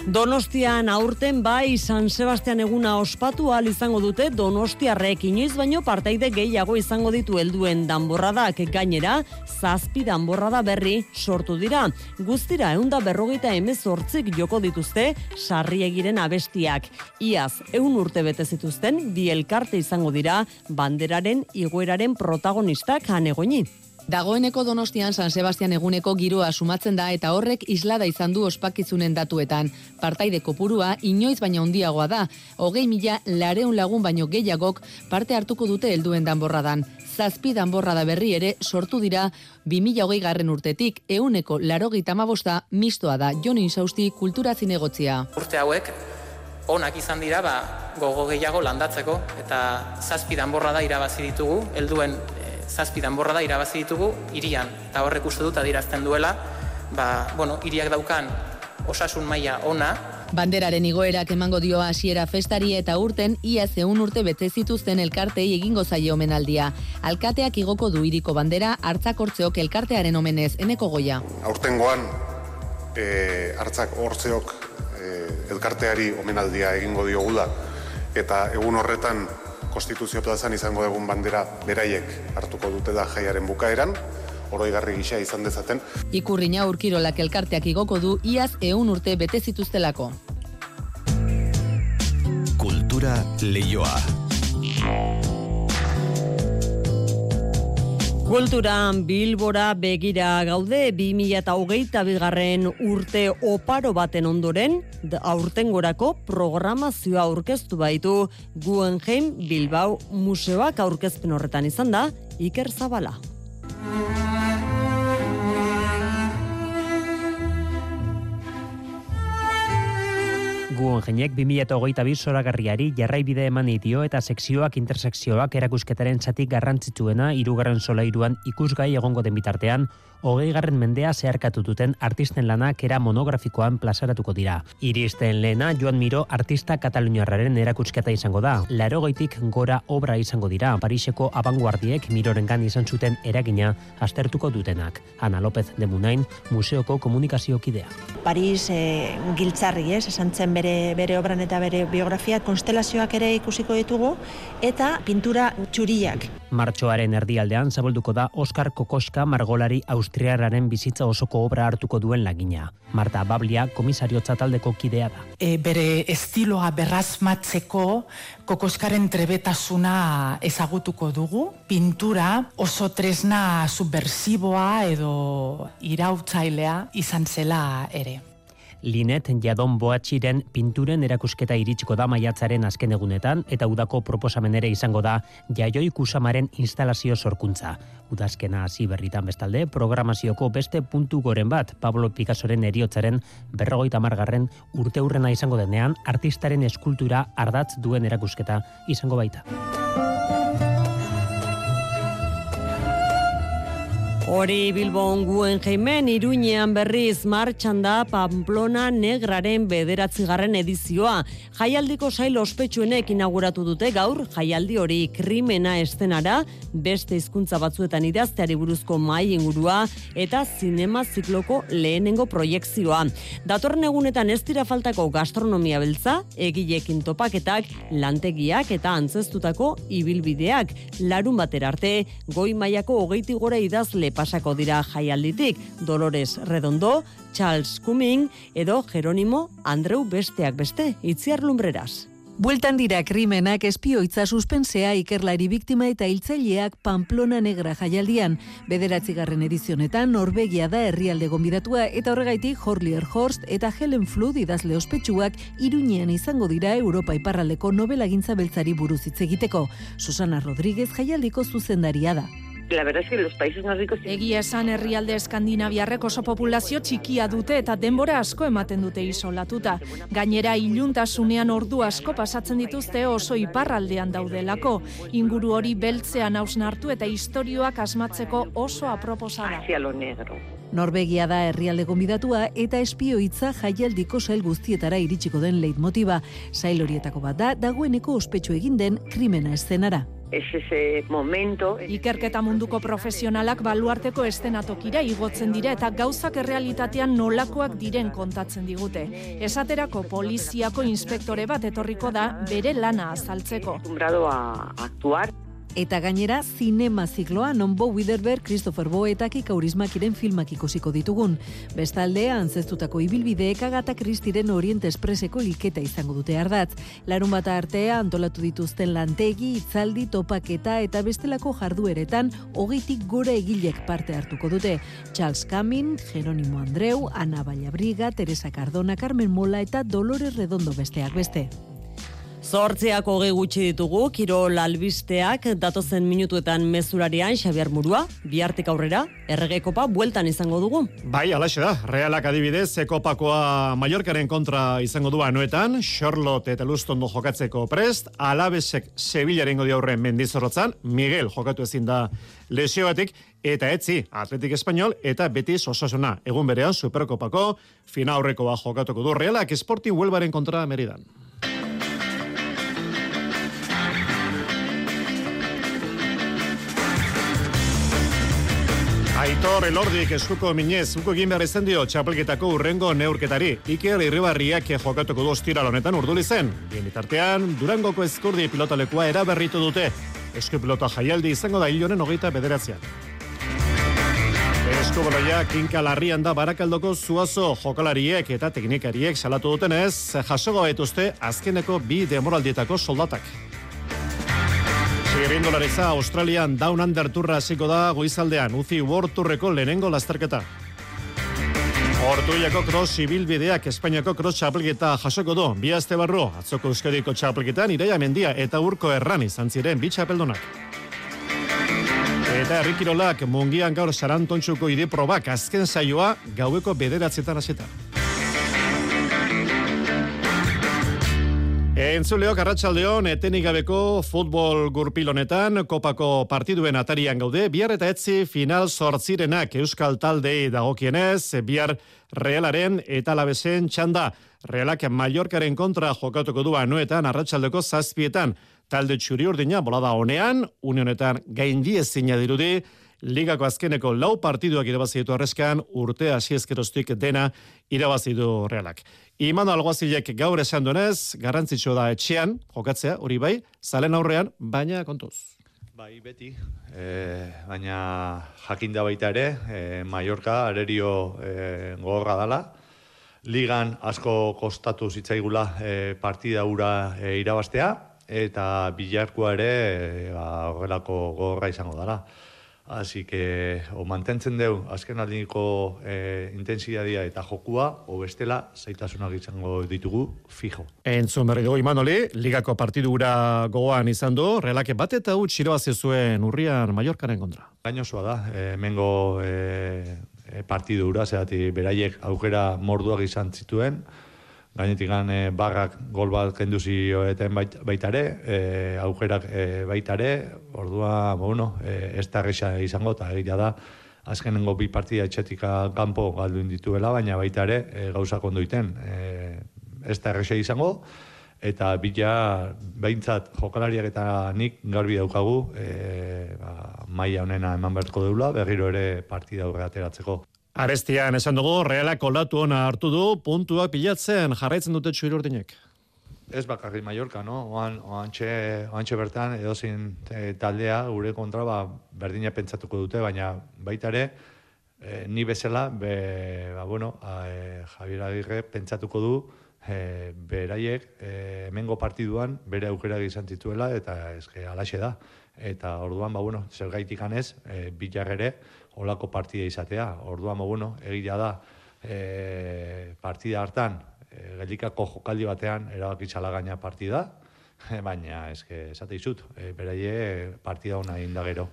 Donostian aurten bai San Sebastian eguna ospatu al izango dute Donostiarrek inoiz baino partaide gehiago izango ditu helduen danborradak gainera zazpi danborrada berri sortu dira. Guztira eunda berrogeita emezortzik joko dituzte sarriegiren abestiak. Iaz, eun urte bete zituzten bi elkarte izango dira banderaren igoeraren protagonistak hanegoni. Dagoeneko Donostian San Sebastian eguneko giroa sumatzen da eta horrek islada izan du ospakizunen datuetan. Partaide kopurua inoiz baina handiagoa da. Hogei mila lareun lagun baino gehiagok parte hartuko dute helduen danborradan. Zazpi danborrada berri ere sortu dira 2008 garren urtetik euneko larogeita amabosta mistoa da Joni Insausti kultura zinegotzia. Urte hauek onak izan dira ba, gogo gehiago landatzeko eta zazpi danborrada irabazi ditugu helduen zazpi danborra da irabazi ditugu irian eta horrek uste dut adirazten duela ba, bueno, iriak daukan osasun maila ona Banderaren igoerak emango dio hasiera festari eta urten ia zeun urte bete zituzten elkartei egingo zaie omenaldia. Alkateak igoko du iriko bandera hartzakortzeok elkartearen omenez eneko goia. Aurtengoan e, hartzak hortzeok e, elkarteari omenaldia egingo diogula eta egun horretan konstituzio plazan izango egun bandera beraiek hartuko dute da jaiaren bukaeran, oroigarri gisa izan dezaten. Ikurriña urkirolak elkarteak igoko du iaz eun urte bete zituztelako. Kultura leioa. Kulturan Bilbora begira gaude 2008 bigarren urte oparo baten ondoren, aurtengorako programazioa aurkeztu baitu Guggenheim Bilbao Museoak aurkezpen horretan izan da, Iker Zabala. Guggenheimek 2022 zoragarriari jarraibide eman dio eta sekzioak intersekzioak erakusketaren zati garrantzitsuena hirugarren solairuan ikusgai egongo den bitartean hogei garren mendea zeharkatu duten artisten lanak era monografikoan plazaratuko dira. Iristen lehena Joan Miro artista kataluniarraren erakusketa izango da. Laro gora obra izango dira. Pariseko abanguardiek Mirorengan izan zuten eragina astertuko dutenak. Ana López de Munain, museoko komunikazio kidea. Paris e, giltzarri, ez, esan zen bere, bere obran eta bere biografia, konstelazioak ere ikusiko ditugu, eta pintura txuriak. Martxoaren erdialdean zabolduko da Oskar Kokoska margolari austriarraren bizitza osoko obra hartuko duen lagina. Marta Bablia komisario taldeko kidea da. E, bere estiloa berrazmatzeko Kokoskaren trebetasuna ezagutuko dugu. Pintura oso tresna subversiboa edo irautzailea izan zela ere. Linet Jadon Boatxiren pinturen erakusketa iritsiko da maiatzaren azken egunetan eta udako proposamen ere izango da Jaioi Kusamaren instalazio sorkuntza. Udazkena hasi berritan bestalde programazioko beste puntu goren bat Pablo Picassoren eriotzaren berrogeita margarren urte hurrena izango denean artistaren eskultura ardatz duen erakusketa izango baita. Hori Bilbon guen jeimen, iruñean berriz martxan da Pamplona Negraren bederatzigarren edizioa. Jaialdiko sail ospetsuenek inauguratu dute gaur, jaialdi hori krimena estenara, beste hizkuntza batzuetan idazteari buruzko mai ingurua eta zinema zikloko lehenengo proiektzioa. Datorren egunetan ez dira faltako gastronomia beltza, egilekin topaketak, lantegiak eta antzestutako ibilbideak. Larun batera arte, goi mailako hogeiti gora idazle pasako dira jaialditik, Dolores Redondo, Charles Cumming edo Jerónimo Andreu besteak beste, itziar lumbreras. Bueltan dira krimenak espioitza suspensea ikerlari biktima eta hiltzaileak Pamplona Negra jaialdian. Bederatzigarren edizionetan Norvegia da herrialde gonbidatua eta horregaitik Horlier Horst eta Helen Flood idazle ospetsuak iruñean izango dira Europa iparraldeko novela gintza beltzari buruz hitz egiteko. Susana Rodríguez jaialdiko zuzendaria da. La verdad es que los países nórdicos... Egia esan herrialde eskandinaviarrek oso populazio txikia dute eta denbora asko ematen dute isolatuta. Gainera iluntasunean ordu asko pasatzen dituzte oso iparraldean daudelako. Inguru hori beltzean hausnartu eta istorioak asmatzeko oso aproposada. Hacia lo negro. Norvegia da herrialde gonbidatua eta espioitza jaialdiko sail guztietara iritsiko den leitmotiba. Sail horietako bat da dagoeneko ospetsu egin den krimena eszenara. Es ese momento... Ikerketa munduko profesionalak baluarteko estenatokira igotzen dira eta gauzak errealitatean nolakoak diren kontatzen digute. Esaterako poliziako inspektore bat etorriko da bere lana azaltzeko. Acostumbrado a actuar Eta gainera, zinema zikloa non Bo Widerberg, Christopher Bo eta Kika Urismakiren filmak ikusiko ditugun. Bestaldea, antzestutako ibilbideek agata Kristiren Orient Expresseko hilketa izango dute ardatz. Larun bata artea, antolatu dituzten lantegi, itzaldi, topaketa eta bestelako jardueretan, hogeitik gora egilek parte hartuko dute. Charles Camin, Jerónimo Andreu, Ana Ballabriga, Teresa Cardona, Carmen Mola eta Dolores Redondo besteak beste. Zortzeak hogei gutxi ditugu, Kirol albisteak datozen minutuetan mezurarian Xabier Murua, bihartik aurrera, erregekopa bueltan izango dugu. Bai, alaxe da, realak adibidez, ekopakoa Mallorcaren kontra izango du anuetan, Charlotte eta Lustondo jokatzeko prest, alabesek Sevillaren godi aurren mendizorrotzan, Miguel jokatu ezin da lesioatik, eta etzi, Atletik Espainol eta Betis Osasuna. Egun berean, Superkopako, fina aurrekoa jokatuko du realak, Sporting Huelbaren kontra Meridan. Aitor Elordik eskuko minez, uko egin behar izan dio txapelketako urrengo neurketari. Iker Irribarriak jokatuko du ostiral honetan urduli zen. Bien bitartean, Durangoko eskurdi pilotalekua eraberritu dute. Esku pilota jaialdi izango da hilonen hogeita bederatzean. Eskubaloia kinka larrian da barakaldoko zuazo jokalariek eta teknikariek salatu dutenez, jasogo etuzte azkeneko bi demoraldietako soldatak. Txirrindularitza Australian Down Under turra hasiko da goizaldean Uzi World Tourreko lehenengo lasterketa. Hortuiako cross ibilbideak Espainiako cross txapelketa jasoko du. Bi aste barru, atzoko euskadiko txapelketan Ireia Mendia eta Urko Erran izan ziren bi txapeldunak. Eta herrikirolak mungian gaur sarantontxuko ide probak azken saioa gaueko bederatzetan hasita. Entzuleok arratsaldeon etenik gabeko futbol gurpil honetan kopako partiduen atarian gaude bihar eta etzi final sortzirenak euskal taldei dagokienez bihar realaren eta labesen txanda. Realak Mallorcaren kontra jokatuko du anuetan arratsaldeko zazpietan. Talde txuri urdina bolada honean unionetan gaindi ezina dirudi Ligako azkeneko lau partiduak irabazi ditu arreskan urte hasi ezkeroztik dena irabazi du realak. Imano alguazilek gaur esan duenez, garrantzitsua da etxean, jokatzea, hori bai, zalen aurrean, baina kontuz. Bai, beti, e, baina jakinda baita ere, e, Mallorca, arerio e, gogorra dala, ligan asko kostatu zitzaigula e, partida ura e, irabastea, eta bilarkoa ere e, ba, horrelako gogorra izango dala. Así que o mantentzen deu azken aldiko eh, intensidadia eta jokua, o bestela zaitasunak izango ditugu fijo. Entzun berri dugu Imanoli, ligako partidura gogoan izan du, relake bat eta hut xiroazi zuen urrian Mallorcaren kontra. Gainozua da, eh, mengo eh, partidura, zehati beraiek aukera morduak izan zituen, gainetik e, barrak gol bat kenduzi eten baitare, e, aukerak e, baitare, ordua, bueno, e, ez da izango, eta egia da, azkenengo bi partida etxetika kanpo galdu dituela, baina baitare e, gauza kondoiten. E, ez da izango, eta bila behintzat jokalariak eta nik garbi daukagu e, ba, maia honena eman beharko deula, berriro ere partida aurre ateratzeko. Arestian esan dugu, realak olatu ona hartu du, puntuak pilatzen jarraitzen dute txuir urdinek. Ez bakarri Mallorca, no? Oan, oantxe, oantxe bertan, edozin e, taldea, gure kontra, ba, berdina pentsatuko dute, baina baita ere, e, ni bezala, be, ba, bueno, a, e, Javier Agirre pentsatuko du, e, beraiek, hemengo partiduan, bere aukera izan zituela, eta eske alaxe da. Eta orduan, ba, bueno, zer gaitik anez, e, ere, olako partida izatea. Orduan, bueno, egia da, e, partida hartan, e, gelikako jokaldi batean, erabakitzala gaina partida, baina, eske, esate izut, e, beraie partida hona indagero.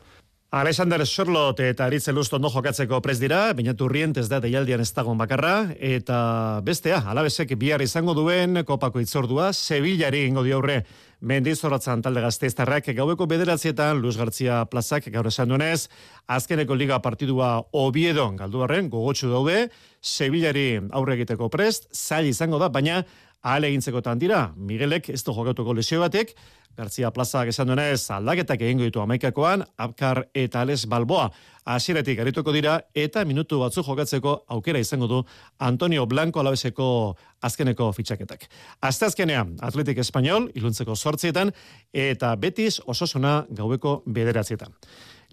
Alexander Charlotte eta Aritze Lustondo jokatzeko prez dira, bainatu rientez da deialdian ez dagoen bakarra, eta bestea, alabesek bihar izango duen kopako itzordua, Sevillari ingo di aurre. Mendizoratzan talde gazteiztarrak gaueko bederatzietan Luis Gartzia plazak gaur esan duenez, azkeneko liga partidua obiedon galdu barren, gogotxu daude, Sevillari aurre egiteko prest, zail izango da, baina ahal egintzeko dira, Miguelek ez du jokatuko lesio batek, Gartzia Plaza esan duenez aldaketak egingo ditu amaikakoan, Abkar eta Ales Balboa hasieratik arituko dira eta minutu batzu jokatzeko aukera izango du Antonio Blanco alabeseko azkeneko fitxaketak. Azte azkenean, Atletik Espanyol, iluntzeko sortzietan, eta Betis ososuna gaueko bederatzietan.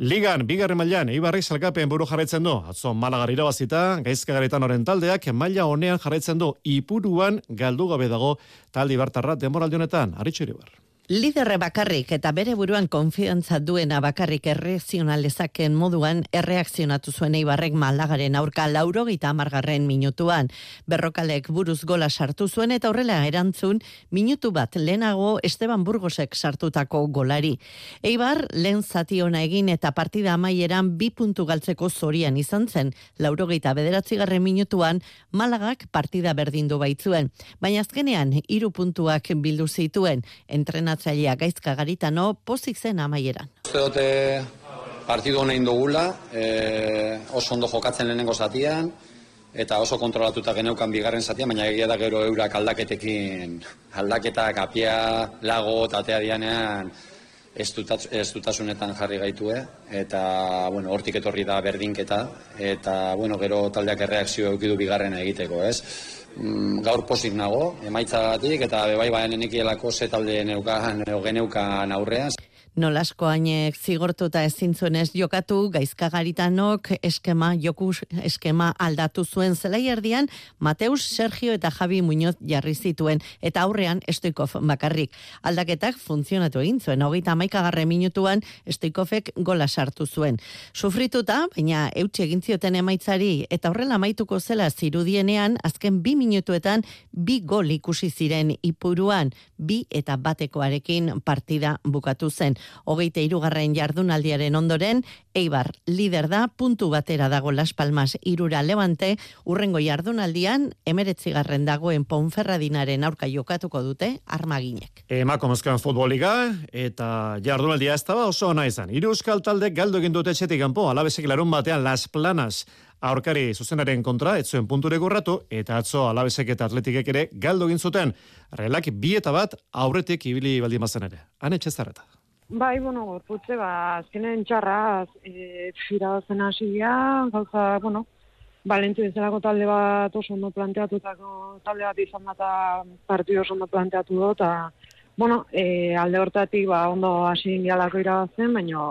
Ligan, bigarren mailan Eibarri salkapen buru jarraitzen du. Atzo Malagar irabazita, gaizka garetan oren taldeak, maila honean jarraitzen du, ipuruan galdu gabe dago taldi bartarra demoraldionetan. Aritxo iribar. Liderre bakarrik eta bere buruan konfiantza duena bakarrik erreakzionalezaken moduan erreakzionatu zuen eibarrek maldagaren aurka laurogeita amargarren minutuan. Berrokalek buruz gola sartu zuen eta horrela erantzun minutu bat lehenago Esteban Burgosek sartutako golari. Eibar lehen zati ona egin eta partida amaieran bi puntu galtzeko zorian izan zen. Laurogeita bederatzigarren minutuan malagak partida berdindu baitzuen. Baina azkenean hiru puntuak bildu zituen. Entrena entrenatzailea gaizka garitano pozik zen amaieran. Dute partidu hona indugula, e, oso ondo jokatzen lehenengo zatian, eta oso kontrolatuta geneukan bigarren zatian, baina egia da gero eurak aldaketekin, aldaketak apia, lago, tatea dianean, ez, dutasunetan jarri gaitue, eta, bueno, hortik etorri da berdinketa, eta, bueno, gero taldeak erreakzio eukidu bigarren egiteko, ez? Mm, gaur posik nago, emaitzatik eta bebai baen enikielako ze talde neukan aurrean. Nolasko hainek zigortuta ezin zuenez jokatu, gaizkagaritanok eskema, joku eskema aldatu zuen zelai erdian, Mateus, Sergio eta Javi Muñoz jarri zituen, eta aurrean Estoikov bakarrik. Aldaketak funtzionatu egin zuen, hogeita maikagarre minutuan Estoikovek gola sartu zuen. Sufrituta, baina eutxe egin zioten emaitzari, eta horrela maituko zela zirudienean, azken bi minutuetan, bi gol ikusi ziren ipuruan, bi eta batekoarekin partida bukatu zen hogeite irugarren jardunaldiaren ondoren, Eibar lider da, puntu batera dago Las Palmas irura levante, urrengo jardunaldian, emeretzigarren dagoen Ponferradinaren aurka jokatuko dute, armaginek. Emako Moskan futboliga, eta jardunaldia ez da oso ona izan. Iru euskal talde galdo egin dute etxetik kanpo, alabezek larun batean Las Planas aurkari zuzenaren kontra, etzuen punture gorratu, eta atzo alabezek eta atletikek ere galdo egin zuten, relak bi eta bat aurretik ibili baldin bazen ere. Hane txezarreta. Bai, bueno, gorputze, ba, azkenen txarra, e, fira zen gauza, bueno, balentu bezalako talde bat oso ondo planteatutako talde bat izan bat partidu oso ondo planteatu dut, eta, bueno, e, alde hortatik, ba, ondo hasi indialako irabazten, baina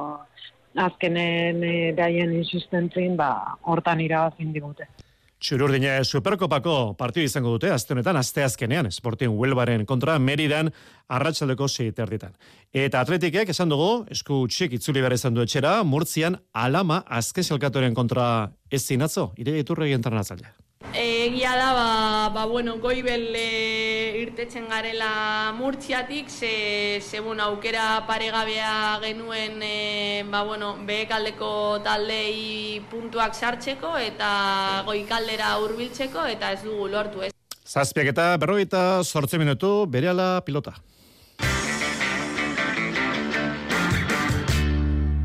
azkenen e, behaien insistentzin, ba, hortan irabazin digute. Txururdine Superkopako partidu izango dute, azte honetan, azte azkenean, Sporting Huelbaren kontra Meridan arratsaldeko seiterditan. Eta atletikek esan dugu, esku txik itzuli behar izan du etxera, Murtzian alama azken kontra ez zinatzo, ire iturregi internazalea. Egia da, ba, ba bueno, goibel e, irtetzen garela murtziatik, ze, ze bueno, aukera paregabea genuen e, ba, bueno, behekaldeko taldei puntuak sartzeko eta goikaldera hurbiltzeko eta ez dugu lortu ez. Zazpiak eta berroita sortze minutu, bere pilota.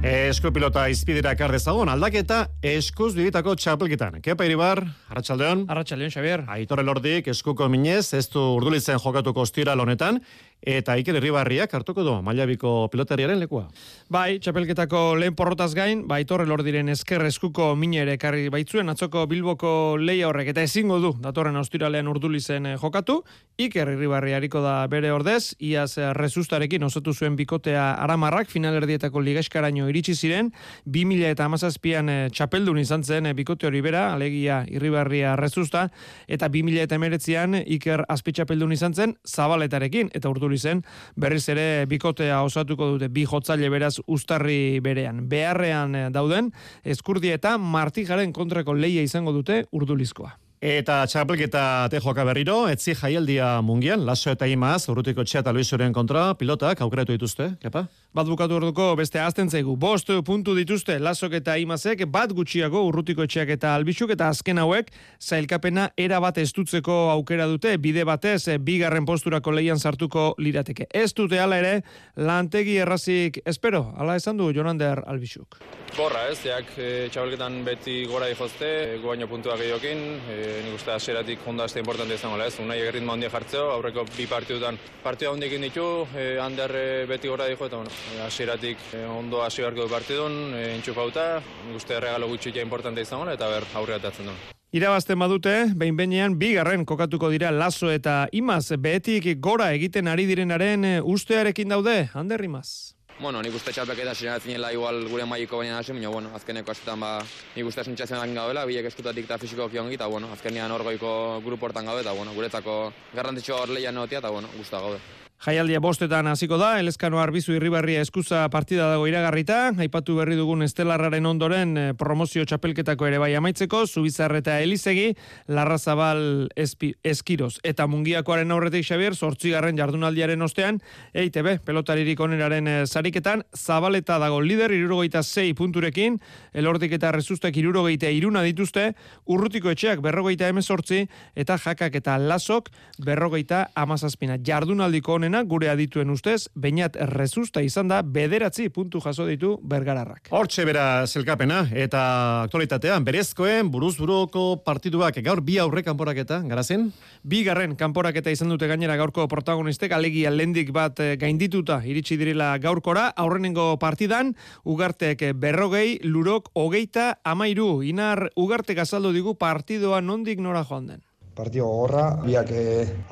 Esku pilota izpidera kardezagon, aldaketa eskuz bibitako txapelketan. Kepa iribar, Arratxaldeon. Arratxaldeon, Xavier. Aitor elordik, eskuko minez, ez du urdulitzen jokatuko ostira lonetan, eta Iker Herribarriak hartuko du mailabiko pilotariaren lekua. Bai, txapelketako lehen porrotaz gain, bai torre lordiren esker eskuko mine ere karri baitzuen, atzoko bilboko leia horrek, eta ezingo du, datorren ostiralean urdulizen eh, jokatu, Iker Herribarri hariko da bere ordez, iaz eh, rezustarekin osatu zuen bikotea aramarrak, finalerdietako ligeskaraino iritsi ziren, 2000 eta amazazpian e, txapeldun izan zen bikote hori bera, alegia Irribarria rezusta, eta 2000 eta emeretzian Iker azpitxapeldun izan zen, zabaletarekin, eta urdu zen, berriz ere bikotea osatuko dute bi jotzaile beraz ustarri berean. Beharrean eh, dauden, eskurdi eta martijaren kontrako leia izango dute urdulizkoa. Eta txapelketa te joka berriro, etzi jaialdia mungian, laso eta imaz, urrutiko txea eta luizuren kontra, pilotak aukeratu dituzte, kepa? Bat bukatu orduko beste azten zaigu. Bost puntu dituzte lasok eta imazek, bat gutxiago urrutiko etxeak eta albixuk eta azken hauek, zailkapena era bat estutzeko aukera dute, bide batez, bigarren posturako leian sartuko lirateke. Ez dute ala ere, lantegi errazik, espero, ala esan du Jonander albixuk. Gorra ez, jak e, txabelketan beti gora dihozte, e, guaino puntuak egiokin, e, nik uste aseratik honda azte importante izango ez, unai egirritmo handia jartzeo, aurreko bi partidutan. Partida handik ditu, e, ander e, beti gora diho, eta bueno, e, aseratik e, ondo hasi beharko du partidun, e, intxupauta, nik uste regalo gutxitia importante izango eta ber aurre atatzen du. Irabazten badute, behin behinean, bigarren kokatuko dira lazo eta imaz, behetik gora egiten ari direnaren ustearekin daude, Ander Imaz. Bueno, nik uste txapeketa zinela igual gure maiko baina hasi, baina bueno, azkeneko asetan ba, nik uste esuntxatzen egin biek eskutatik eta fisiko kiongi, eta bueno, azkenean orgoiko grupo hortan gaude, eta bueno, guretzako garrantzitsua hor lehian eta bueno, guztua gaude. Jaialdia bostetan hasiko da, Elezkano Arbizu Irribarria eskuza partida dago iragarrita, aipatu berri dugun estelarraren ondoren eh, promozio txapelketako ere bai amaitzeko, Zubizar eta Elizegi, Larrazabal Eskiroz eta Mungiakoaren aurretik Xavier, sortzigarren jardunaldiaren ostean, EITB, pelotaririk oneraren eh, sariketan, Zabaleta dago lider, irurogeita zei punturekin, elordik eta rezustek irurogeita iruna dituzte, urrutiko etxeak berrogeita emezortzi, eta jakak eta lasok berrogeita amazazpina. Jardunaldiko onena gure adituen ustez, bainat rezusta izan da bederatzi puntu jaso ditu bergararrak. Hortxe bera zelkapena eta aktualitatean berezkoen buruzburuko partiduak gaur bi aurre kanporaketa, garazen? Bi garren kanporaketa izan dute gainera gaurko protagonistek, alegia lendik bat eh, gaindituta iritsi direla gaurkora, aurrenengo partidan, ugartek berrogei, lurok hogeita amairu, inar ugartek azaldu digu partidoa nondik nora joan den partio gogorra, biak e,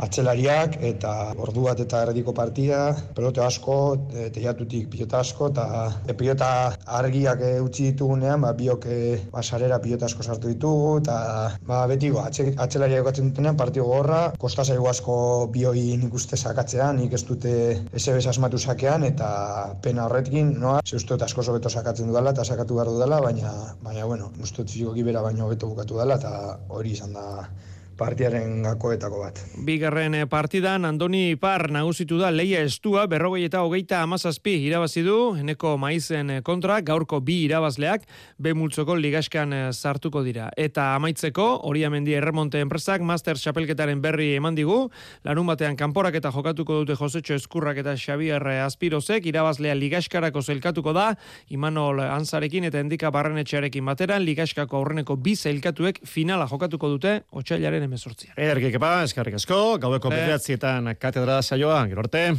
atzelariak eta ordu bat eta erdiko partida, pelote asko, e, teiatutik pilota asko, eta e, pilota argiak e, utzi ditugunean, ba, biok e, basarera pilota asko sartu ditugu, eta ba, betiko, atze, atzelariak okatzen dutenean, partio gogorra, kosta zaigu asko bioi nik uste sakatzean, nik ez dute SBS asmatu sakean, eta pena horretkin, noa, ze uste asko zobeto sakatzen dudala, eta sakatu behar dudala, baina, baina, bueno, uste dut bera baino beto bukatu dela, eta hori izan da partiaren gakoetako bat. Bigarren eh, partidan Andoni Ipar nagusitu da leia estua berrogei eta hogeita amazazpi irabazi du eneko maizen eh, kontra gaurko bi irabazleak be multzoko ligaskan eh, sartuko dira. Eta amaitzeko hori amendi erremonte enpresak master chapelketaren berri eman digu larun batean kanporak eta jokatuko dute Josetxo Eskurrak eta Xavier Aspirozek irabazlea ligaskarako zelkatuko da Imanol Anzarekin eta Endika Barrenetxearekin bateran ligaskako aurreneko bi zelkatuek finala jokatuko dute otxailaren emezortzia. Ederki kepa, eskarrik asko, gaueko eh. bederatzeetan katedra saioa, gero arte.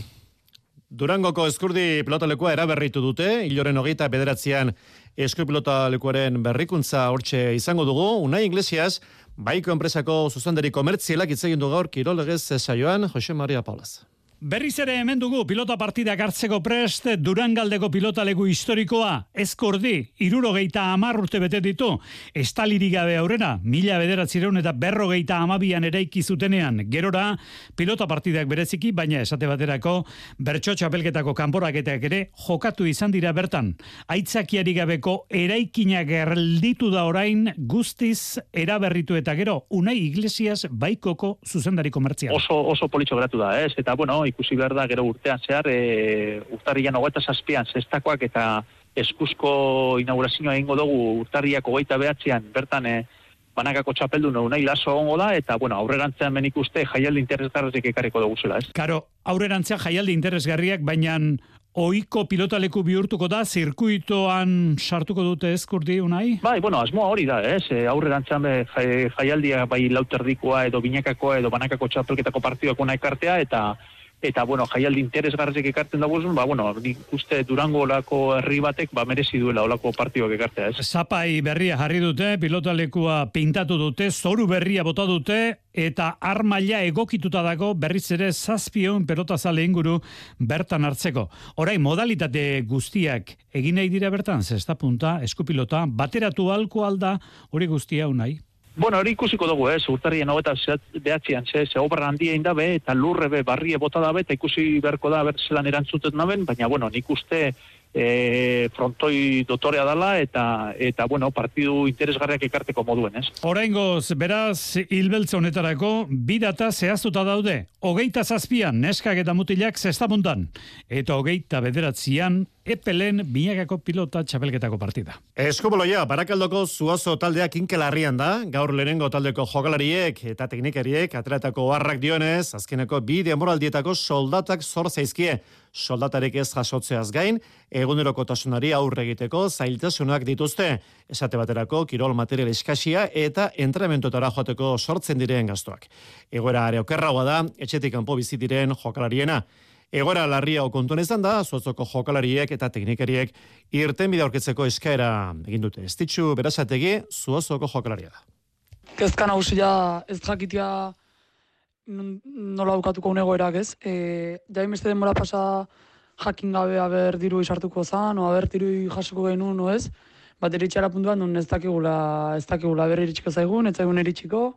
Durangoko eskurdi pilotalekua eraberritu dute, hiloren hogeita bederatzean eskur pilotalekuaren berrikuntza hortxe izango dugu, unai inglesiaz, baiko enpresako zuzendari komertzielak itzegin du gaur kirolegez saioan, Jose Maria Paulaz. Berriz ere hemen dugu pilota partida hartzeko prest Durangaldeko pilota legu historikoa eskordi irurogeita amar urte bete ditu. Estaliri gabe aurrera mila bederatzireun eta berrogeita amabian ere zutenean. Gerora pilota partidak bereziki baina esate baterako bertso txapelketako kanporaketak ere jokatu izan dira bertan. Aitzakiari gabeko eraikinak erlditu da orain guztiz eraberritu eta gero unai iglesias baikoko zuzendari komertzial. Oso, oso politxo geratu da ez? Eta bueno ikusi behar da gero urtean zehar, e, urtarrian hogeita zazpian zestakoak eta eskuzko inaugurazioa egingo dugu urtarriak hogeita behatzean bertan e, banakako txapeldu nahi laso ongo da, eta bueno, aurrerantzean menik uste jaialdi interesgarriak ekarriko dugu zela, ez? Karo, aurrerantzean jaialdi interesgarriak, baina oiko pilotaleku bihurtuko da, zirkuitoan sartuko dute ezkurdi unai? Bai, bueno, asmoa hori da, ez? E, aurrerantzean be, jaialdia bai lauterdikoa edo binakakoa edo banakako txapelketako partiduak una ekartea, eta eta bueno, jaialdi interesgarrik ekartzen da ba bueno, nik uste Durango olako herri batek ba merezi duela olako partioak ekartea, ez? Zapai berria jarri dute, pilotalekua pintatu dute, zoru berria bota dute eta armaila egokituta dago berriz ere zazpion pelota zale inguru bertan hartzeko. Orain modalitate guztiak egin nahi dira bertan, zesta punta, eskupilota, bateratu alko alda hori guztia unai. Bueno, hori ikusiko dugu, eh, urtarrien hau eta behatzean, ze, ze obra handia indabe, eta lurre be, barrie bota dabe, eta ikusi beharko da, ber, zelan erantzuten naben, baina, bueno, nik uste e, frontoi dotorea dala eta eta bueno, partidu interesgarriak ekarteko moduen, ez? Oraingoz, beraz, hilbeltze honetarako, bi data zehaztuta daude. Hogeita zazpian, neskak eta mutilak zestabundan. Eta hogeita bederatzian, epelen binakako pilota txapelketako partida. Eskuboloia, barakaldoko zuazo taldeak inkelarrian da, gaur lehenengo taldeko jokalariek eta teknikariek atletako harrak dionez, azkeneko bi demoraldietako soldatak zor zaizkie. Soldatarek ez jasotzeaz gain, eguneroko tasunari aurre egiteko zailtasunak dituzte. Esate baterako, kirol material eskasia eta entrementotara joateko sortzen diren gaztuak. Egoera are okerragoa da, etxetik kanpo bizi diren jokalariena. Egora larria okontuan izan da, zuatzoko jokalariek eta teknikariek irten bide aurketzeko eskaera egin dute. Estitxu berazategi, zuatzoko jokalaria da. Kezka nagusia ez jakitia nola bukatuko unegoerak ez. E, jain beste denbora pasa jakin gabe haber diru isartuko zan, o haber diru jasoko genuen, no ez. Bat eritxara puntuan, non ez dakigula, ez dakigula berri iritsiko zaigun, ez zaigun iritsiko.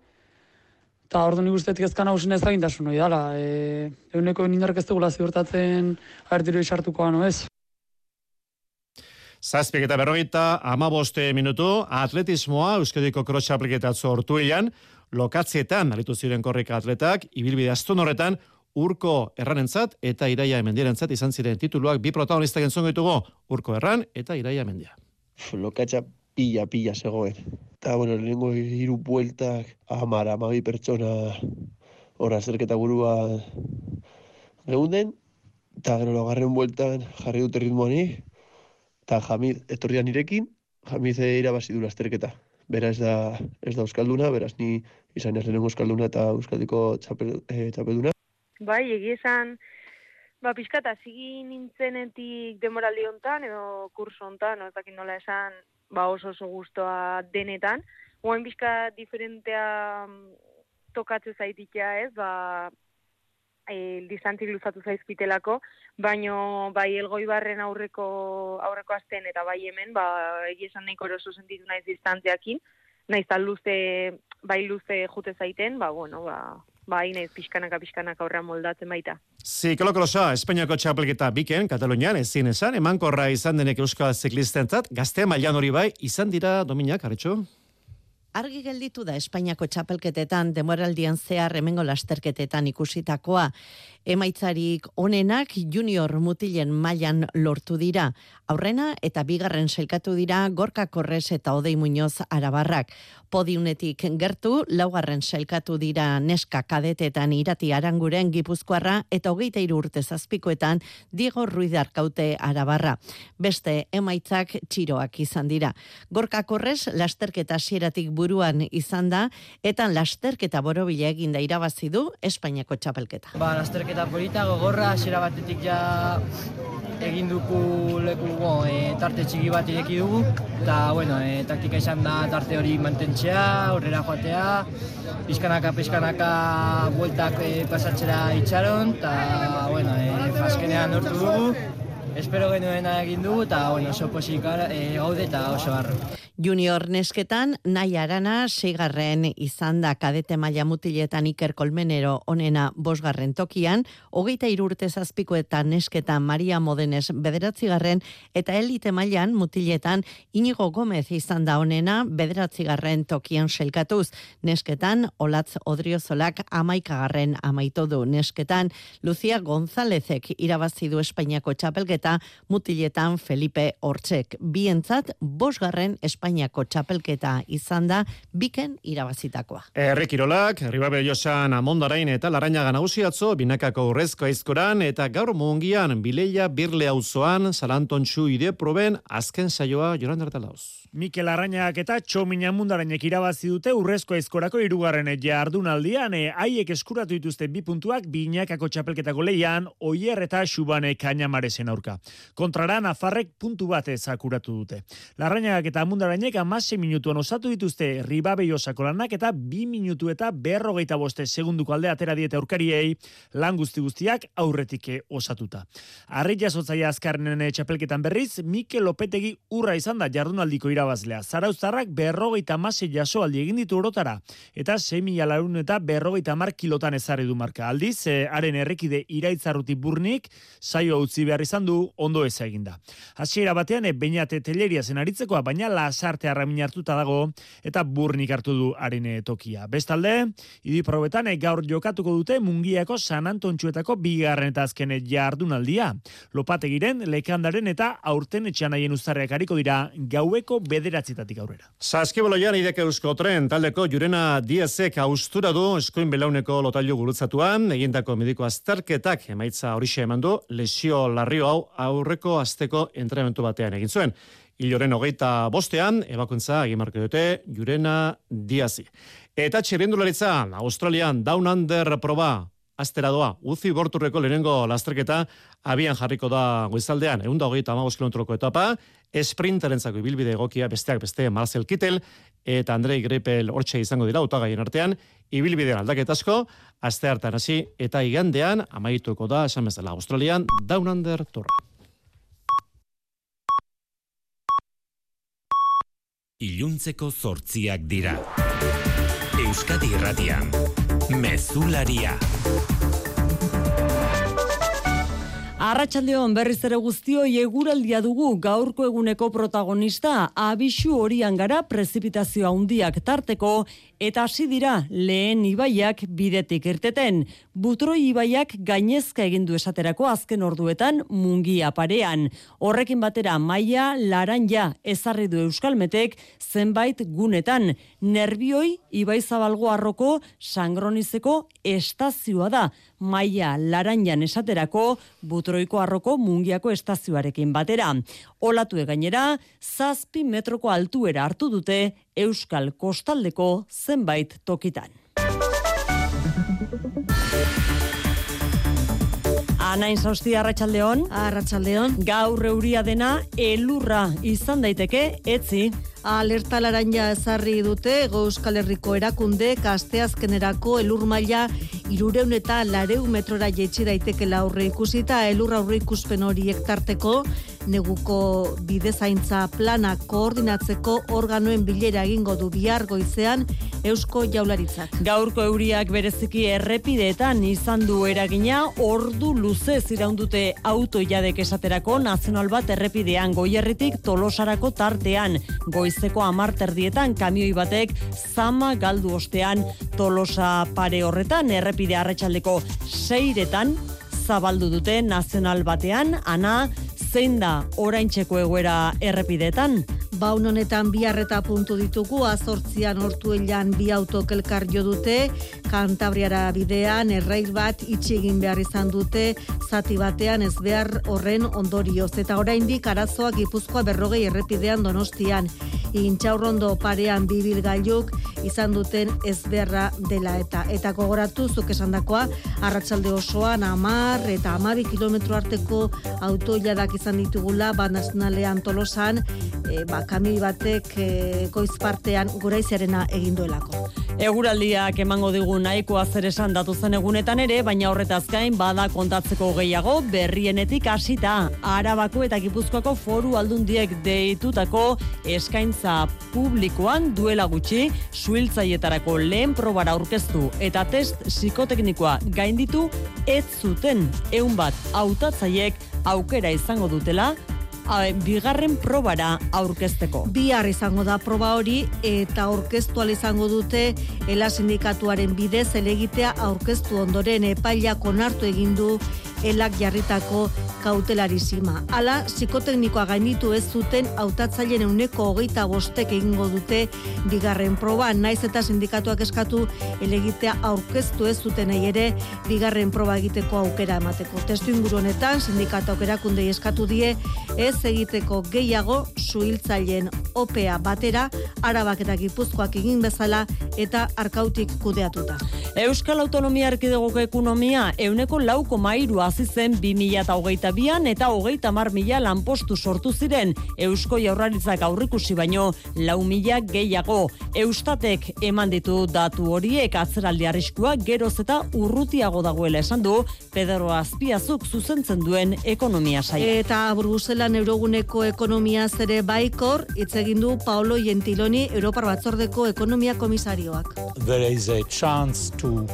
Eta ordu nik uste kezka nagusin ez dagintasun hori dala. E, eguneko inork ez dugula ziurtatzen haber diru isartukoa, no ez. Zazpiek eta berrogeita, amaboste minutu, atletismoa, Euskadiko cross apliketa sortu ilan, lokatzietan, aritu ziren korrika atletak, ibilbide aston horretan, urko erranentzat eta iraia emendiarentzat izan ziren tituluak bi protagonistak entzongo ditugu, urko erran eta iraia emendia. lokatza pila, pila zegoen. Eta, bueno, lehenengo hiru bueltak, amar, amabi pertsona, hor azerketa burua geunden, eta gero logarren bueltan jarri dute ritmoani, eta Jamid etorria nirekin, Jamid irabazi du lasterketa. Bera ez da, ez da Euskalduna, beraz ni izan ez lehenengo Euskalduna eta Euskaldiko txapel, eh, txapelduna. Bai, egia esan, ba, pixkat, hasi nintzenetik demoraldi hontan, edo kurso hontan, no, ez dakit nola esan, ba, oso oso gustoa denetan. Oain pixka diferentea mm, tokatze zaitikia ez, ba, e, distantzik luzatu zaizkitelako, baino bai elgoi barren aurreko, aurreko asten eta bai hemen, ba, egia esan nahiko eroso sentitu naiz distantziakin, naiz luze, bai luze jute zaiten, ba, bueno, ba, bai naiz pixkanaka pixkanaka aurrean moldatzen baita. Zikolo kolosa, Espainiako txapelketa biken, Katalunian, ezin esan, emankorra izan denek euskal ziklistentzat, gazte mailan hori bai, izan dira dominak, arretxo? Argi gelditu da Espainiako txapelketetan demoraldian zehar hemengo lasterketetan ikusitakoa. Emaitzarik onenak junior mutilen mailan lortu dira. Aurrena eta bigarren selkatu dira Gorka Korres eta Odei Muñoz Arabarrak. Podiunetik gertu, laugarren selkatu dira neska kadetetan irati aranguren gipuzkoarra eta hogeita urte zazpikoetan Diego Ruiz Arkaute Arabarra. Beste emaitzak txiroak izan dira. Gorka Korres lasterketa hasieratik buruan izan da eta lasterketa borobila eginda irabazi du Espainiako txapelketa. Ba, lasterketa polita gogorra, hasiera batetik ja egin duku leku go, e, tarte txiki bat ireki dugu, eta bueno, e, taktika izan da tarte hori mantentzea, aurrera joatea, pizkanaka, pizkanaka bueltak e, pasatzera itxaron, eta bueno, e, azkenean lortu dugu, espero genuena egin dugu, eta bueno, oso posik e, gaude eta oso harro. Junior nesketan, nahi arana, seigarren izan da kadete maila mutiletan Iker Kolmenero onena bosgarren tokian, hogeita irurte zazpiko eta nesketan Maria Modenes bederatzigarren, eta elite mailan mutiletan Inigo Gomez izan da onena bederatzigarren tokian selkatuz. Nesketan, Olatz Odriozolak amaikagarren amaitu du. Nesketan, Lucia Gonzálezek irabazi du Espainiako txapelketa, mutiletan Felipe Hortzek. Bientzat, bosgarren Espainiako txapelketa izan da, biken irabazitakoa. Herri Kirolak, Ribabe Josan Amondarain eta Larañaga nagusiatzo, binakako urrezko aizkoran, eta gaur mungian, bileia birle auzoan, salantontxu ide proben, azken saioa joran dertalauz. Mikel Arrañak eta Txomina Mundarainek irabazi dute urrezko aizkorako irugarren jardunaldian, e, haiek eskuratu dituzte bi puntuak binakako txapelketako leian, oier eta xubane kainamaresen aurka. Kontrara Nafarrek puntu bat ezakuratu dute. Larrañak eta Mundarainek amase minutuan osatu dituzte ribabe josako lanak eta bi minutu eta berrogeita boste segunduko alde atera diete aurkariei lan guzti guztiak aurretik osatuta. Arri jasotzaia azkarrenen txapelketan berriz, Mikel Lopetegi urra izan da jardunaldiko irabazlea. Zarauztarrak berrogeita mase jasoaldi egin ditu orotara, eta semi alarun eta berrogeita mar kilotan ezarri du marka. Aldiz, eh, haren errekide iraitzarruti burnik, saio utzi behar izan du, ondo ez eginda. Hasiera batean e, Beñate Telleria zen aritzekoa, baina lasarte arramin hartuta dago eta burnik hartu du haren tokia. Bestalde, idi probetan e, gaur jokatuko dute Mungiako San Antontxuetako bigarren eta azken jardunaldia. Lopategiren, lekandaren eta aurten etxean haien uztarreak hariko dira gaueko bederatzitatik aurrera. Saskiboloian ideke eusko tren, taldeko jurena diezek austura du eskoin belauneko lotailu gurutzatuan, egindako mediko azterketak emaitza horixe eman du, lesio larrio hau aurreko azteko entrenamentu batean egin zuen. Iloren hogeita bostean, ebakuntza egimarko dute jurena diazi. Eta txirrindularitza, Australian Down Under proba, astera doa, uzi borturreko lehenengo lasterketa abian jarriko da goizaldean, egun da hogeita amagos kilometroko etapa, esprinteren zako ibilbide egokia besteak beste Marcel Kittel eta Andrei Grepel hortxe izango dira utagaien artean, ibilbide aldaketasko, aste hartan hasi eta igandean amaituko da, esan bezala, Australian, Down Under Torra. Iluntzeko zortziak dira. Euskadi Irratian, Mezularia. Arratxaldeon berriz ere guztio eguraldia dugu gaurko eguneko protagonista abisu horian gara prezipitazio handiak tarteko eta hasi dira lehen ibaiak bidetik irteten. Butroi ibaiak gainezka egin du esaterako azken orduetan mungia parean. Horrekin batera maila laranja ezarri du Euskalmetek zenbait gunetan. Nerbioi ibai zabalgo arroko sangronizeko estazioa da. Maia laranjan esaterako butroiko arroko mungiako estazioarekin batera. Olatu gainera, zazpi metroko altuera hartu dute Euskal Kostaldeko zenbait tokitan. Anain zausti arratsaldeon. Arratsaldeon. Gaur euria dena elurra izan daiteke etzi. Alerta laranja ezarri dute Ego Euskal Herriko erakunde kasteazkenerako elur maila irureun eta lareu metrora jetxi daiteke aurre ikusita elur aurre ikuspen horiek tarteko neguko bidezaintza plana koordinatzeko organoen bilera egingo du bihar goizean Eusko Jaularitzak. Gaurko euriak bereziki errepideetan izan du eragina ordu luze ziraundute auto jadek esaterako nazional bat errepidean goierritik tolosarako tartean goizeko amarterdietan kamioi batek zama galdu ostean tolosa pare horretan errepide arratsaldeko seiretan zabaldu dute nazional batean ana zein da oraintxeko egoera errepidetan? Baun honetan bi puntu ditugu, azortzian hortu elan bi autokelkar jo dute, kantabriara bidean, errail bat itxi egin behar izan dute, zati batean ez behar horren ondorioz. Eta oraindik arazoak gipuzkoa berrogei errepidean donostian. Intxaurrondo parean bibil gailuk izan duten ez beharra dela eta eta gogoratu zuk esandakoa arratsalde osoan amar eta amabi kilometro arteko autoiladak izan ditugula ba nazionalean tolosan e, ba, kami batek e, goiz partean guraiziarena egin duelako. Eguraldiak emango digu nahikoa zer esan datu zen egunetan ere, baina horretaz gain bada kontatzeko gehiago berrienetik hasita Arabako eta Gipuzkoako foru aldundiek deitutako eskaintza publikoan duela gutxi suhiltzaietarako lehen probara aurkeztu eta test psikoteknikoa gainditu ez zuten ehun bat hautatzaiek aukera izango dutela bigarren probara aurkezteko. Bihar izango da proba hori eta aurkeztu izango dute ela sindikatuaren bidez elegitea aurkeztu ondoren epailak onartu egin du elak jarritako kautelarizima. Hala, psikoteknikoa gainitu ez zuten hautatzaileen euneko hogeita bostek egingo dute bigarren proba, naiz eta sindikatuak eskatu elegitea aurkeztu ez zuten ere bigarren proba egiteko aukera emateko. Testu inguru honetan, sindikatuak erakundei eskatu die ez egiteko gehiago suhiltzaileen opea batera, arabak eta gipuzkoak egin bezala eta arkautik kudeatuta. Euskal Autonomia Erkidegoko ekonomia euneko lauko mairu hasi zen 2022an eta hogeita mar mila lanpostu sortu ziren Eusko Jaurlaritzak aurrikusi baino lau mila gehiago. Eustatek eman ditu datu horiek atzeraldi arriskua geroz eta urrutiago dagoela esan du Pedro Azpiazuk zuzentzen duen ekonomia saia. Eta Bruselan euroguneko ekonomia zere baikor hitz egin du Paolo Gentiloni Europar Batzordeko ekonomia komisarioak. There is a chance to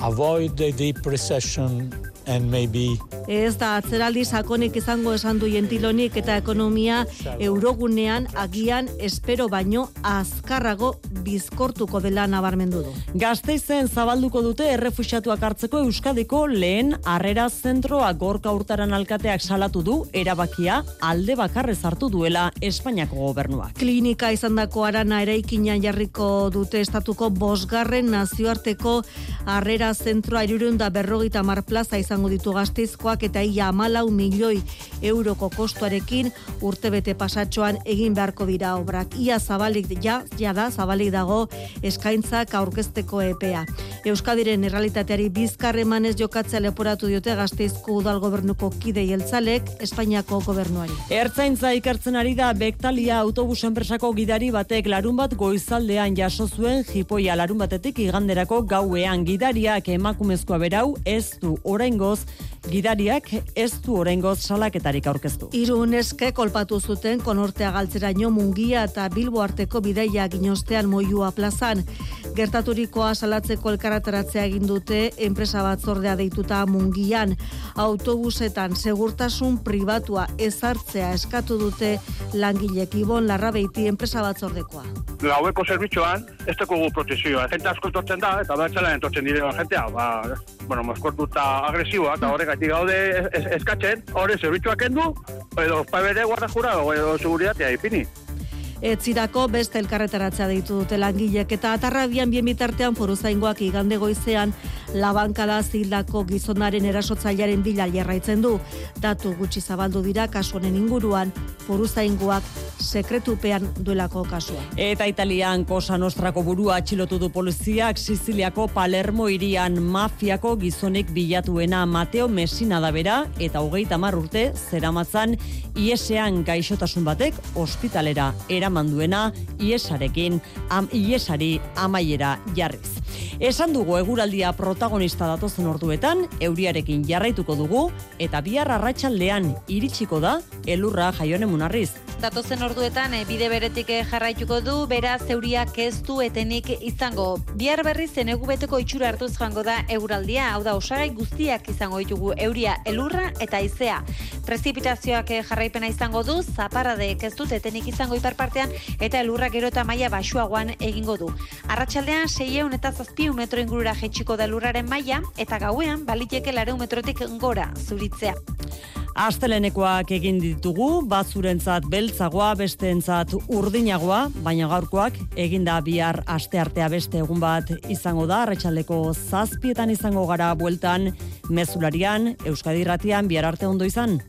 avoid the deep recession and maybe Ez da atzeraldi sakonik izango esan du jentilonik eta ekonomia eurogunean agian espero baino azkarrago bizkortuko dela nabarmendu du. Gasteizen zabalduko dute errefuxiatuak hartzeko Euskadiko lehen harrera zentroa gorka urtaran alkateak salatu du erabakia alde bakarrez hartu duela Espainiako gobernuak. Klinika izandako arana eraikinan jarriko dute estatuko bosgarren nazioarteko harrera zentroa irurunda berrogita mar plaza izango ditu gazteizkoak eta ia amalau milioi euroko kostuarekin urtebete pasatxoan egin beharko dira obrak. Ia zabalik ja, ja da, zabalik dago eskaintzak aurkezteko epea. Euskadiren errealitateari bizkarre emanez jokatzea leporatu diote gazteizko udal gobernuko kide jeltzalek Espainiako gobernuari. Ertzaintza ikertzen ari da Bektalia autobus enpresako gidari batek larun bat goizaldean jaso zuen jipoia larun batetik iganderako gauean gidariak emakumezkoa berau ez du oraingoz gidariak ez du oraingoz salaketarik aurkeztu. Hiru neske kolpatu zuten konortea galtzeraino mungia eta bilbo arteko bidaia ginostean moiua plazan. Gertaturikoa salatzeko elkarretaratzea egin dute enpresa batzordea deituta mungian. Autobusetan segurtasun pribatua ezartzea eskatu dute langilek ibon larrabeiti enpresa batzordekoa. Gaueko zerbitzuan, ez dugu protezioa. Jente asko etortzen da, eta bertzela entortzen dire jentea. Ba, bueno, moskortu eta agresiboa, eta horregatik gaude es- es- eskatzen, horre zerbitzuak endu, edo pabere guarda jura, edo seguridatea ipini. Etzirako beste elkarretaratzea deitu dute langilek eta atarrabian bien bitartean foruzaingoak igande goizean labankada zildako gizonaren erasotzailearen bila jarraitzen du. Datu gutxi zabaldu dira kasu honen inguruan foruzaingoak sekretupean duelako kasua. Eta Italian Cosa Nostrako burua atxilotu du poliziak Siziliako Palermo irian mafiako gizonik bilatuena Mateo Messina da bera eta hogeita hamar urte zeramatzan iesean gaixotasun batek ospitalera eraman duena iesarekin am, iesari amaiera jarriz. Esan dugu eguraldia protagonista datozen orduetan, euriarekin jarraituko dugu, eta bihar arratsaldean iritsiko da, elurra jaionen munarriz. Datozen orduetan e, bide beretik eh, jarraituko du, beraz euriak ez du etenik izango. Bihar berriz zenegu beteko itxura hartuz joango da euraldia, hau da osagai guztiak izango ditugu euria, elurra eta izea. Prezipitazioak eh, jarraipena izango du, zaparadek ez dut etenik izango iparpartean, eta elurra gero eta maila basuagoan egingo du. Arratsaldean 600 eta 700 metro ingurura jetxiko da lurraren maila, eta gauean baliteke 400 metrotik gora zuritzea. Astelenekoak egin ditugu, batzurentzat beltzagoa, besteentzat urdinagoa, baina gaurkoak eginda bihar asteartea beste egun bat izango da, arratsaldeko zazpietan izango gara bueltan, mezularian, Euskadi Ratian, bihar arte ondo izan.